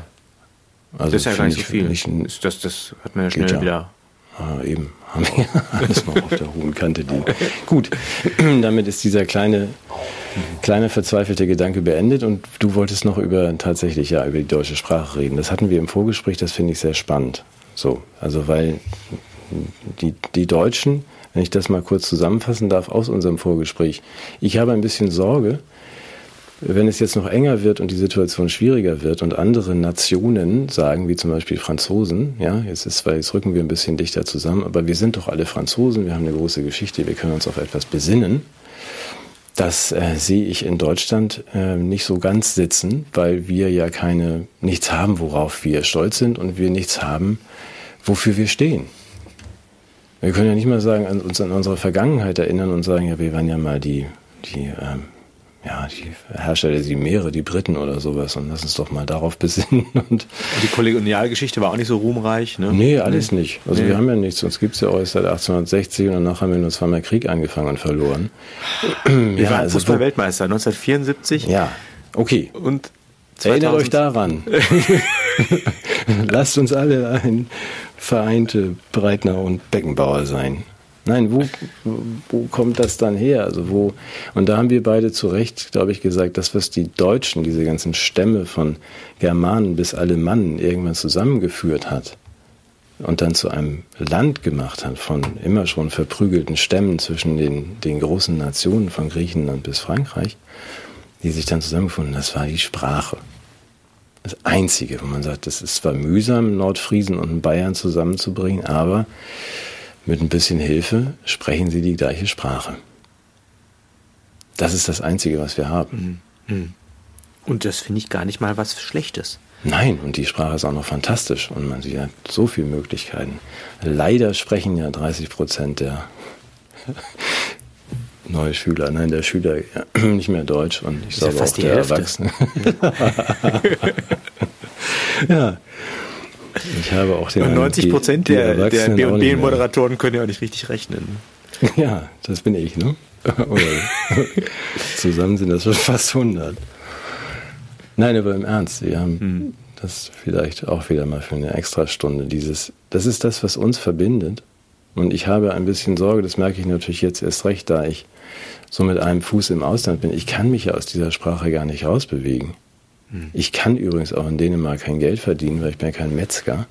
Also das ist ja gar nicht so viel. Nicht das, das hat man ja schnell ja. wieder. Ah, eben, haben wir alles noch auf der hohen Kante liegen. Gut, damit ist dieser kleine, kleine verzweifelte Gedanke beendet und du wolltest noch über tatsächlich ja über die deutsche Sprache reden. Das hatten wir im Vorgespräch, das finde ich sehr spannend. So, also weil die, die Deutschen wenn ich das mal kurz zusammenfassen darf aus unserem Vorgespräch. Ich habe ein bisschen Sorge, wenn es jetzt noch enger wird und die Situation schwieriger wird und andere Nationen sagen, wie zum Beispiel Franzosen, ja, jetzt ist zwar, jetzt rücken wir ein bisschen dichter zusammen, aber wir sind doch alle Franzosen, wir haben eine große Geschichte, wir können uns auf etwas besinnen. Das äh, sehe ich in Deutschland äh, nicht so ganz sitzen, weil wir ja keine, nichts haben, worauf wir stolz sind und wir nichts haben, wofür wir stehen. Wir können ja nicht mal sagen, an, uns an unsere Vergangenheit erinnern und sagen, ja, wir waren ja mal die, die, ähm, ja, die Herrscher der Meere, die Briten oder sowas und lass uns doch mal darauf besinnen. Und die Kolonialgeschichte war auch nicht so ruhmreich, ne? Nee, alles nee. nicht. Also nee. wir haben ja nichts, uns gibt es ja auch seit 1860 und danach haben wir nur zweimal Krieg angefangen und verloren. Wir ja, waren also Fußball-Weltmeister 1974. Ja, okay. Und 2000. Erinnert euch daran. Lasst uns alle ein vereinte Breitner und Beckenbauer sein. Nein, wo, wo kommt das dann her? Also wo, und da haben wir beide zu Recht, glaube ich, gesagt, das, was die Deutschen, diese ganzen Stämme von Germanen bis Alemannen irgendwann zusammengeführt hat und dann zu einem Land gemacht hat von immer schon verprügelten Stämmen zwischen den, den großen Nationen von Griechenland bis Frankreich, die sich dann zusammengefunden, das war die Sprache das Einzige, wo man sagt, das ist zwar mühsam, Nordfriesen und Bayern zusammenzubringen, aber mit ein bisschen Hilfe sprechen sie die gleiche Sprache. Das ist das Einzige, was wir haben. Mhm. Mhm. Und das finde ich gar nicht mal was Schlechtes. Nein, und die Sprache ist auch noch fantastisch und man sieht ja so viele Möglichkeiten. Leider sprechen ja 30 Prozent der neue Schüler, nein, der Schüler ja, nicht mehr Deutsch und ich sage ja auch der Erwachsene. ja. Ich habe auch den. Und 90 Prozent der, der B&B-Moderatoren können ja auch nicht richtig rechnen. Ja, das bin ich, ne? Zusammen sind das schon fast 100. Nein, aber im Ernst, wir haben hm. das vielleicht auch wieder mal für eine Extrastunde. Dieses, das ist das, was uns verbindet. Und ich habe ein bisschen Sorge, das merke ich natürlich jetzt erst recht, da ich so mit einem Fuß im Ausland bin. Ich kann mich ja aus dieser Sprache gar nicht rausbewegen. Hm. Ich kann übrigens auch in Dänemark kein Geld verdienen, weil ich bin ja kein Metzger,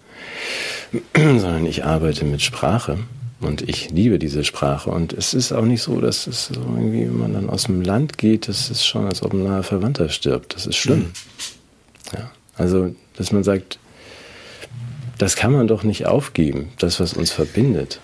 sondern ich arbeite mit Sprache. Und ich liebe diese Sprache. Und es ist auch nicht so, dass es so irgendwie, wenn man dann aus dem Land geht, das ist schon, als ob ein naher Verwandter stirbt. Das ist schlimm. Mhm. Ja. Also, dass man sagt, das kann man doch nicht aufgeben, das, was uns verbindet.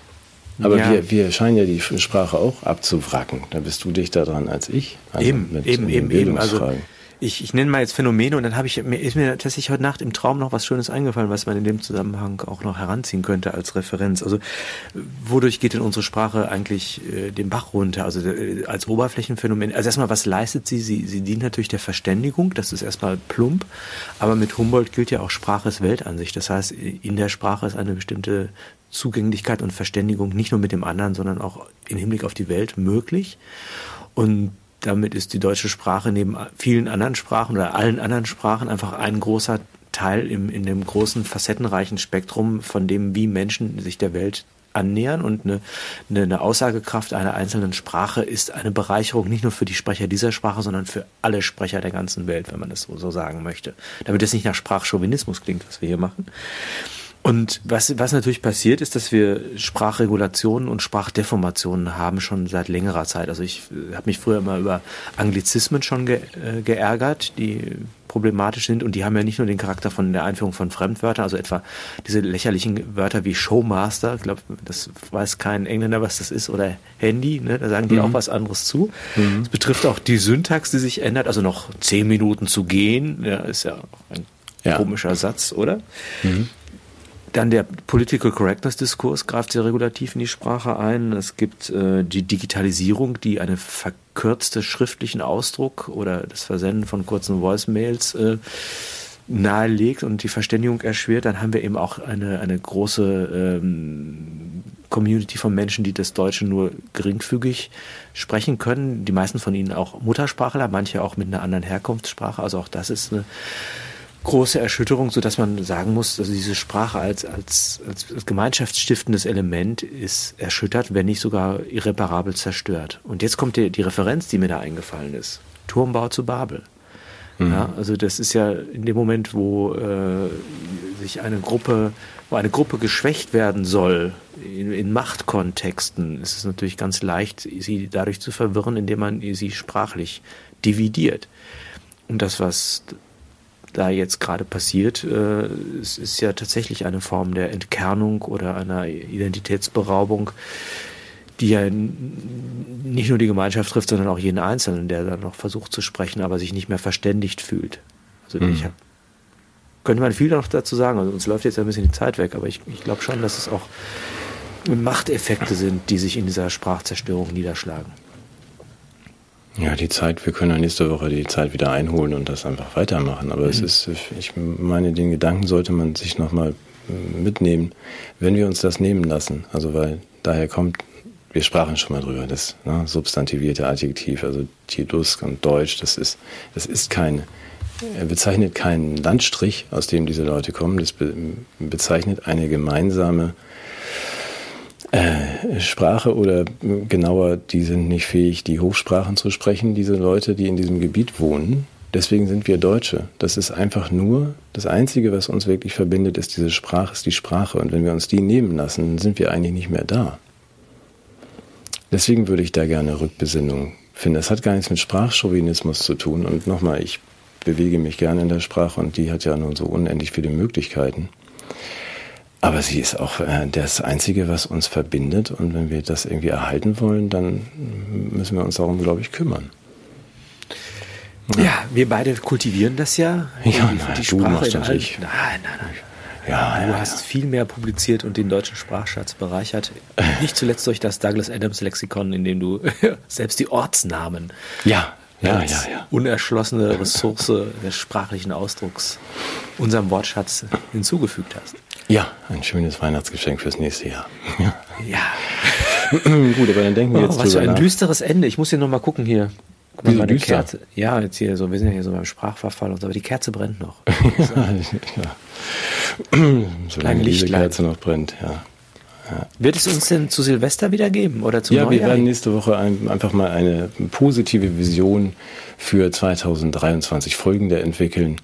Aber ja. wir, wir scheinen ja die Sprache auch abzuwracken. Da bist du dichter dran als ich. Also eben, eben, eben, eben. Also ich, ich nenne mal jetzt Phänomene und dann habe ich mir ist mir tatsächlich heute Nacht im Traum noch was Schönes eingefallen, was man in dem Zusammenhang auch noch heranziehen könnte als Referenz. Also wodurch geht denn unsere Sprache eigentlich äh, den Bach runter? Also äh, als Oberflächenphänomen. Also erstmal, was leistet sie? Sie, sie dient natürlich der Verständigung. Das ist erstmal plump. Aber mit Humboldt gilt ja auch Sprache ist Weltansicht. Das heißt, in der Sprache ist eine bestimmte Zugänglichkeit und Verständigung nicht nur mit dem anderen, sondern auch im Hinblick auf die Welt möglich. Und damit ist die deutsche Sprache neben vielen anderen Sprachen oder allen anderen Sprachen einfach ein großer Teil im, in dem großen facettenreichen Spektrum von dem, wie Menschen sich der Welt annähern und eine, eine, eine Aussagekraft einer einzelnen Sprache ist eine Bereicherung nicht nur für die Sprecher dieser Sprache, sondern für alle Sprecher der ganzen Welt, wenn man es so, so sagen möchte. Damit es nicht nach Sprachchauvinismus klingt, was wir hier machen. Und was, was natürlich passiert, ist, dass wir Sprachregulationen und Sprachdeformationen haben schon seit längerer Zeit. Also ich äh, habe mich früher immer über Anglizismen schon ge, äh, geärgert, die problematisch sind und die haben ja nicht nur den Charakter von der Einführung von Fremdwörtern, also etwa diese lächerlichen Wörter wie Showmaster, ich glaube, das weiß kein Engländer, was das ist, oder Handy, ne? da sagen die mhm. auch was anderes zu. Es mhm. betrifft auch die Syntax, die sich ändert, also noch zehn Minuten zu gehen, ja, ist ja ein ja. komischer Satz, oder? Mhm. Dann der Political Correctness Diskurs greift sehr regulativ in die Sprache ein. Es gibt äh, die Digitalisierung, die einen verkürzte schriftlichen Ausdruck oder das Versenden von kurzen Voicemails äh, nahelegt und die Verständigung erschwert. Dann haben wir eben auch eine, eine große ähm, Community von Menschen, die das Deutsche nur geringfügig sprechen können. Die meisten von ihnen auch Muttersprachler, manche auch mit einer anderen Herkunftssprache. Also auch das ist eine große Erschütterung, so dass man sagen muss, also diese Sprache als, als, als gemeinschaftsstiftendes Element ist erschüttert, wenn nicht sogar irreparabel zerstört. Und jetzt kommt die, die Referenz, die mir da eingefallen ist. Turmbau zu Babel. Mhm. Ja, also das ist ja in dem Moment, wo äh, sich eine Gruppe, wo eine Gruppe geschwächt werden soll, in, in Machtkontexten, ist es natürlich ganz leicht, sie dadurch zu verwirren, indem man sie sprachlich dividiert. Und das, was da jetzt gerade passiert, äh, es ist ja tatsächlich eine Form der Entkernung oder einer Identitätsberaubung, die ja nicht nur die Gemeinschaft trifft, sondern auch jeden Einzelnen, der dann noch versucht zu sprechen, aber sich nicht mehr verständigt fühlt. Also mhm. ich hab, könnte man viel noch dazu sagen. Also uns läuft jetzt ein bisschen die Zeit weg, aber ich, ich glaube schon, dass es auch Machteffekte sind, die sich in dieser Sprachzerstörung niederschlagen. Ja, die Zeit, wir können ja nächste Woche die Zeit wieder einholen und das einfach weitermachen. Aber mhm. es ist, ich meine, den Gedanken sollte man sich nochmal mitnehmen, wenn wir uns das nehmen lassen. Also, weil daher kommt, wir sprachen schon mal drüber, das ne, substantivierte Adjektiv, also Tiedusk und Deutsch, das ist, das ist kein, er bezeichnet keinen Landstrich, aus dem diese Leute kommen, das be bezeichnet eine gemeinsame äh, Sprache oder genauer, die sind nicht fähig, die Hochsprachen zu sprechen, diese Leute, die in diesem Gebiet wohnen. Deswegen sind wir Deutsche. Das ist einfach nur, das Einzige, was uns wirklich verbindet, ist diese Sprache, ist die Sprache. Und wenn wir uns die nehmen lassen, sind wir eigentlich nicht mehr da. Deswegen würde ich da gerne Rückbesinnung finden. Das hat gar nichts mit Sprachchauvinismus zu tun. Und nochmal, ich bewege mich gerne in der Sprache und die hat ja nun so unendlich viele Möglichkeiten. Aber sie ist auch äh, das Einzige, was uns verbindet. Und wenn wir das irgendwie erhalten wollen, dann müssen wir uns darum, glaube ich, kümmern. Ja, ja wir beide kultivieren das ja. Ja, die, nein, die Sprache du machst das nicht. Nein, nein, nein. Ja, du ja, hast ja. viel mehr publiziert und den deutschen Sprachschatz bereichert. Nicht zuletzt durch das Douglas Adams Lexikon, in dem du selbst die Ortsnamen ja, ja, ja, ja. unerschlossene Ressource des sprachlichen Ausdrucks unserem Wortschatz hinzugefügt hast. Ja, ein schönes Weihnachtsgeschenk fürs nächste Jahr. Ja. ja. Gut, aber dann denken wir oh, jetzt Was für ein düsteres Ende. Ich muss hier nochmal gucken hier. Guck mal, meine düster? Kerze. Ja, jetzt hier so, wir sind ja hier so beim Sprachverfall und so, aber die Kerze brennt noch. ja. Solange diese Kerze noch brennt, ja. Ja. Wird es uns denn zu Silvester wieder geben oder zu Ja, Neujahr? wir werden nächste Woche ein, einfach mal eine positive Vision für 2023 folgende entwickeln.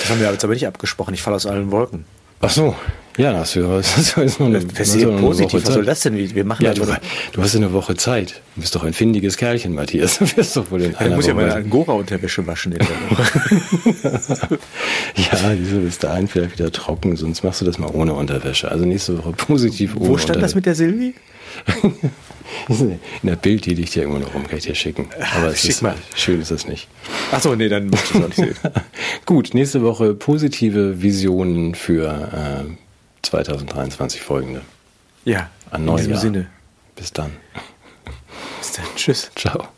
Das haben wir jetzt aber nicht abgesprochen. Ich falle aus allen Wolken. Ach so, ja, das ist, das ist nur eine, das ist nur positiv. Was soll das denn? Wir machen ja, du, du hast ja eine Woche Zeit. Du bist doch ein findiges Kerlchen, Matthias. Du wirst doch wohl in einer Ich muss Woche ja meine Angora-Unterwäsche waschen in der Woche. ja, diese da dahin vielleicht wieder trocken, sonst machst du das mal ohne Unterwäsche. Also nächste Woche positiv ohne Wo stand Unterwäsche. das mit der Silvi? In der Bild, die liegt ja irgendwo noch rum, kann ich dir schicken. Aber Schick ist, schön ist das nicht. Achso, nee, dann muss ich es auch nicht sehen. Gut, nächste Woche positive Visionen für äh, 2023 folgende. Ja. An Neujahr. In diesem Sinne. Bis dann. Bis dann. Tschüss. Ciao.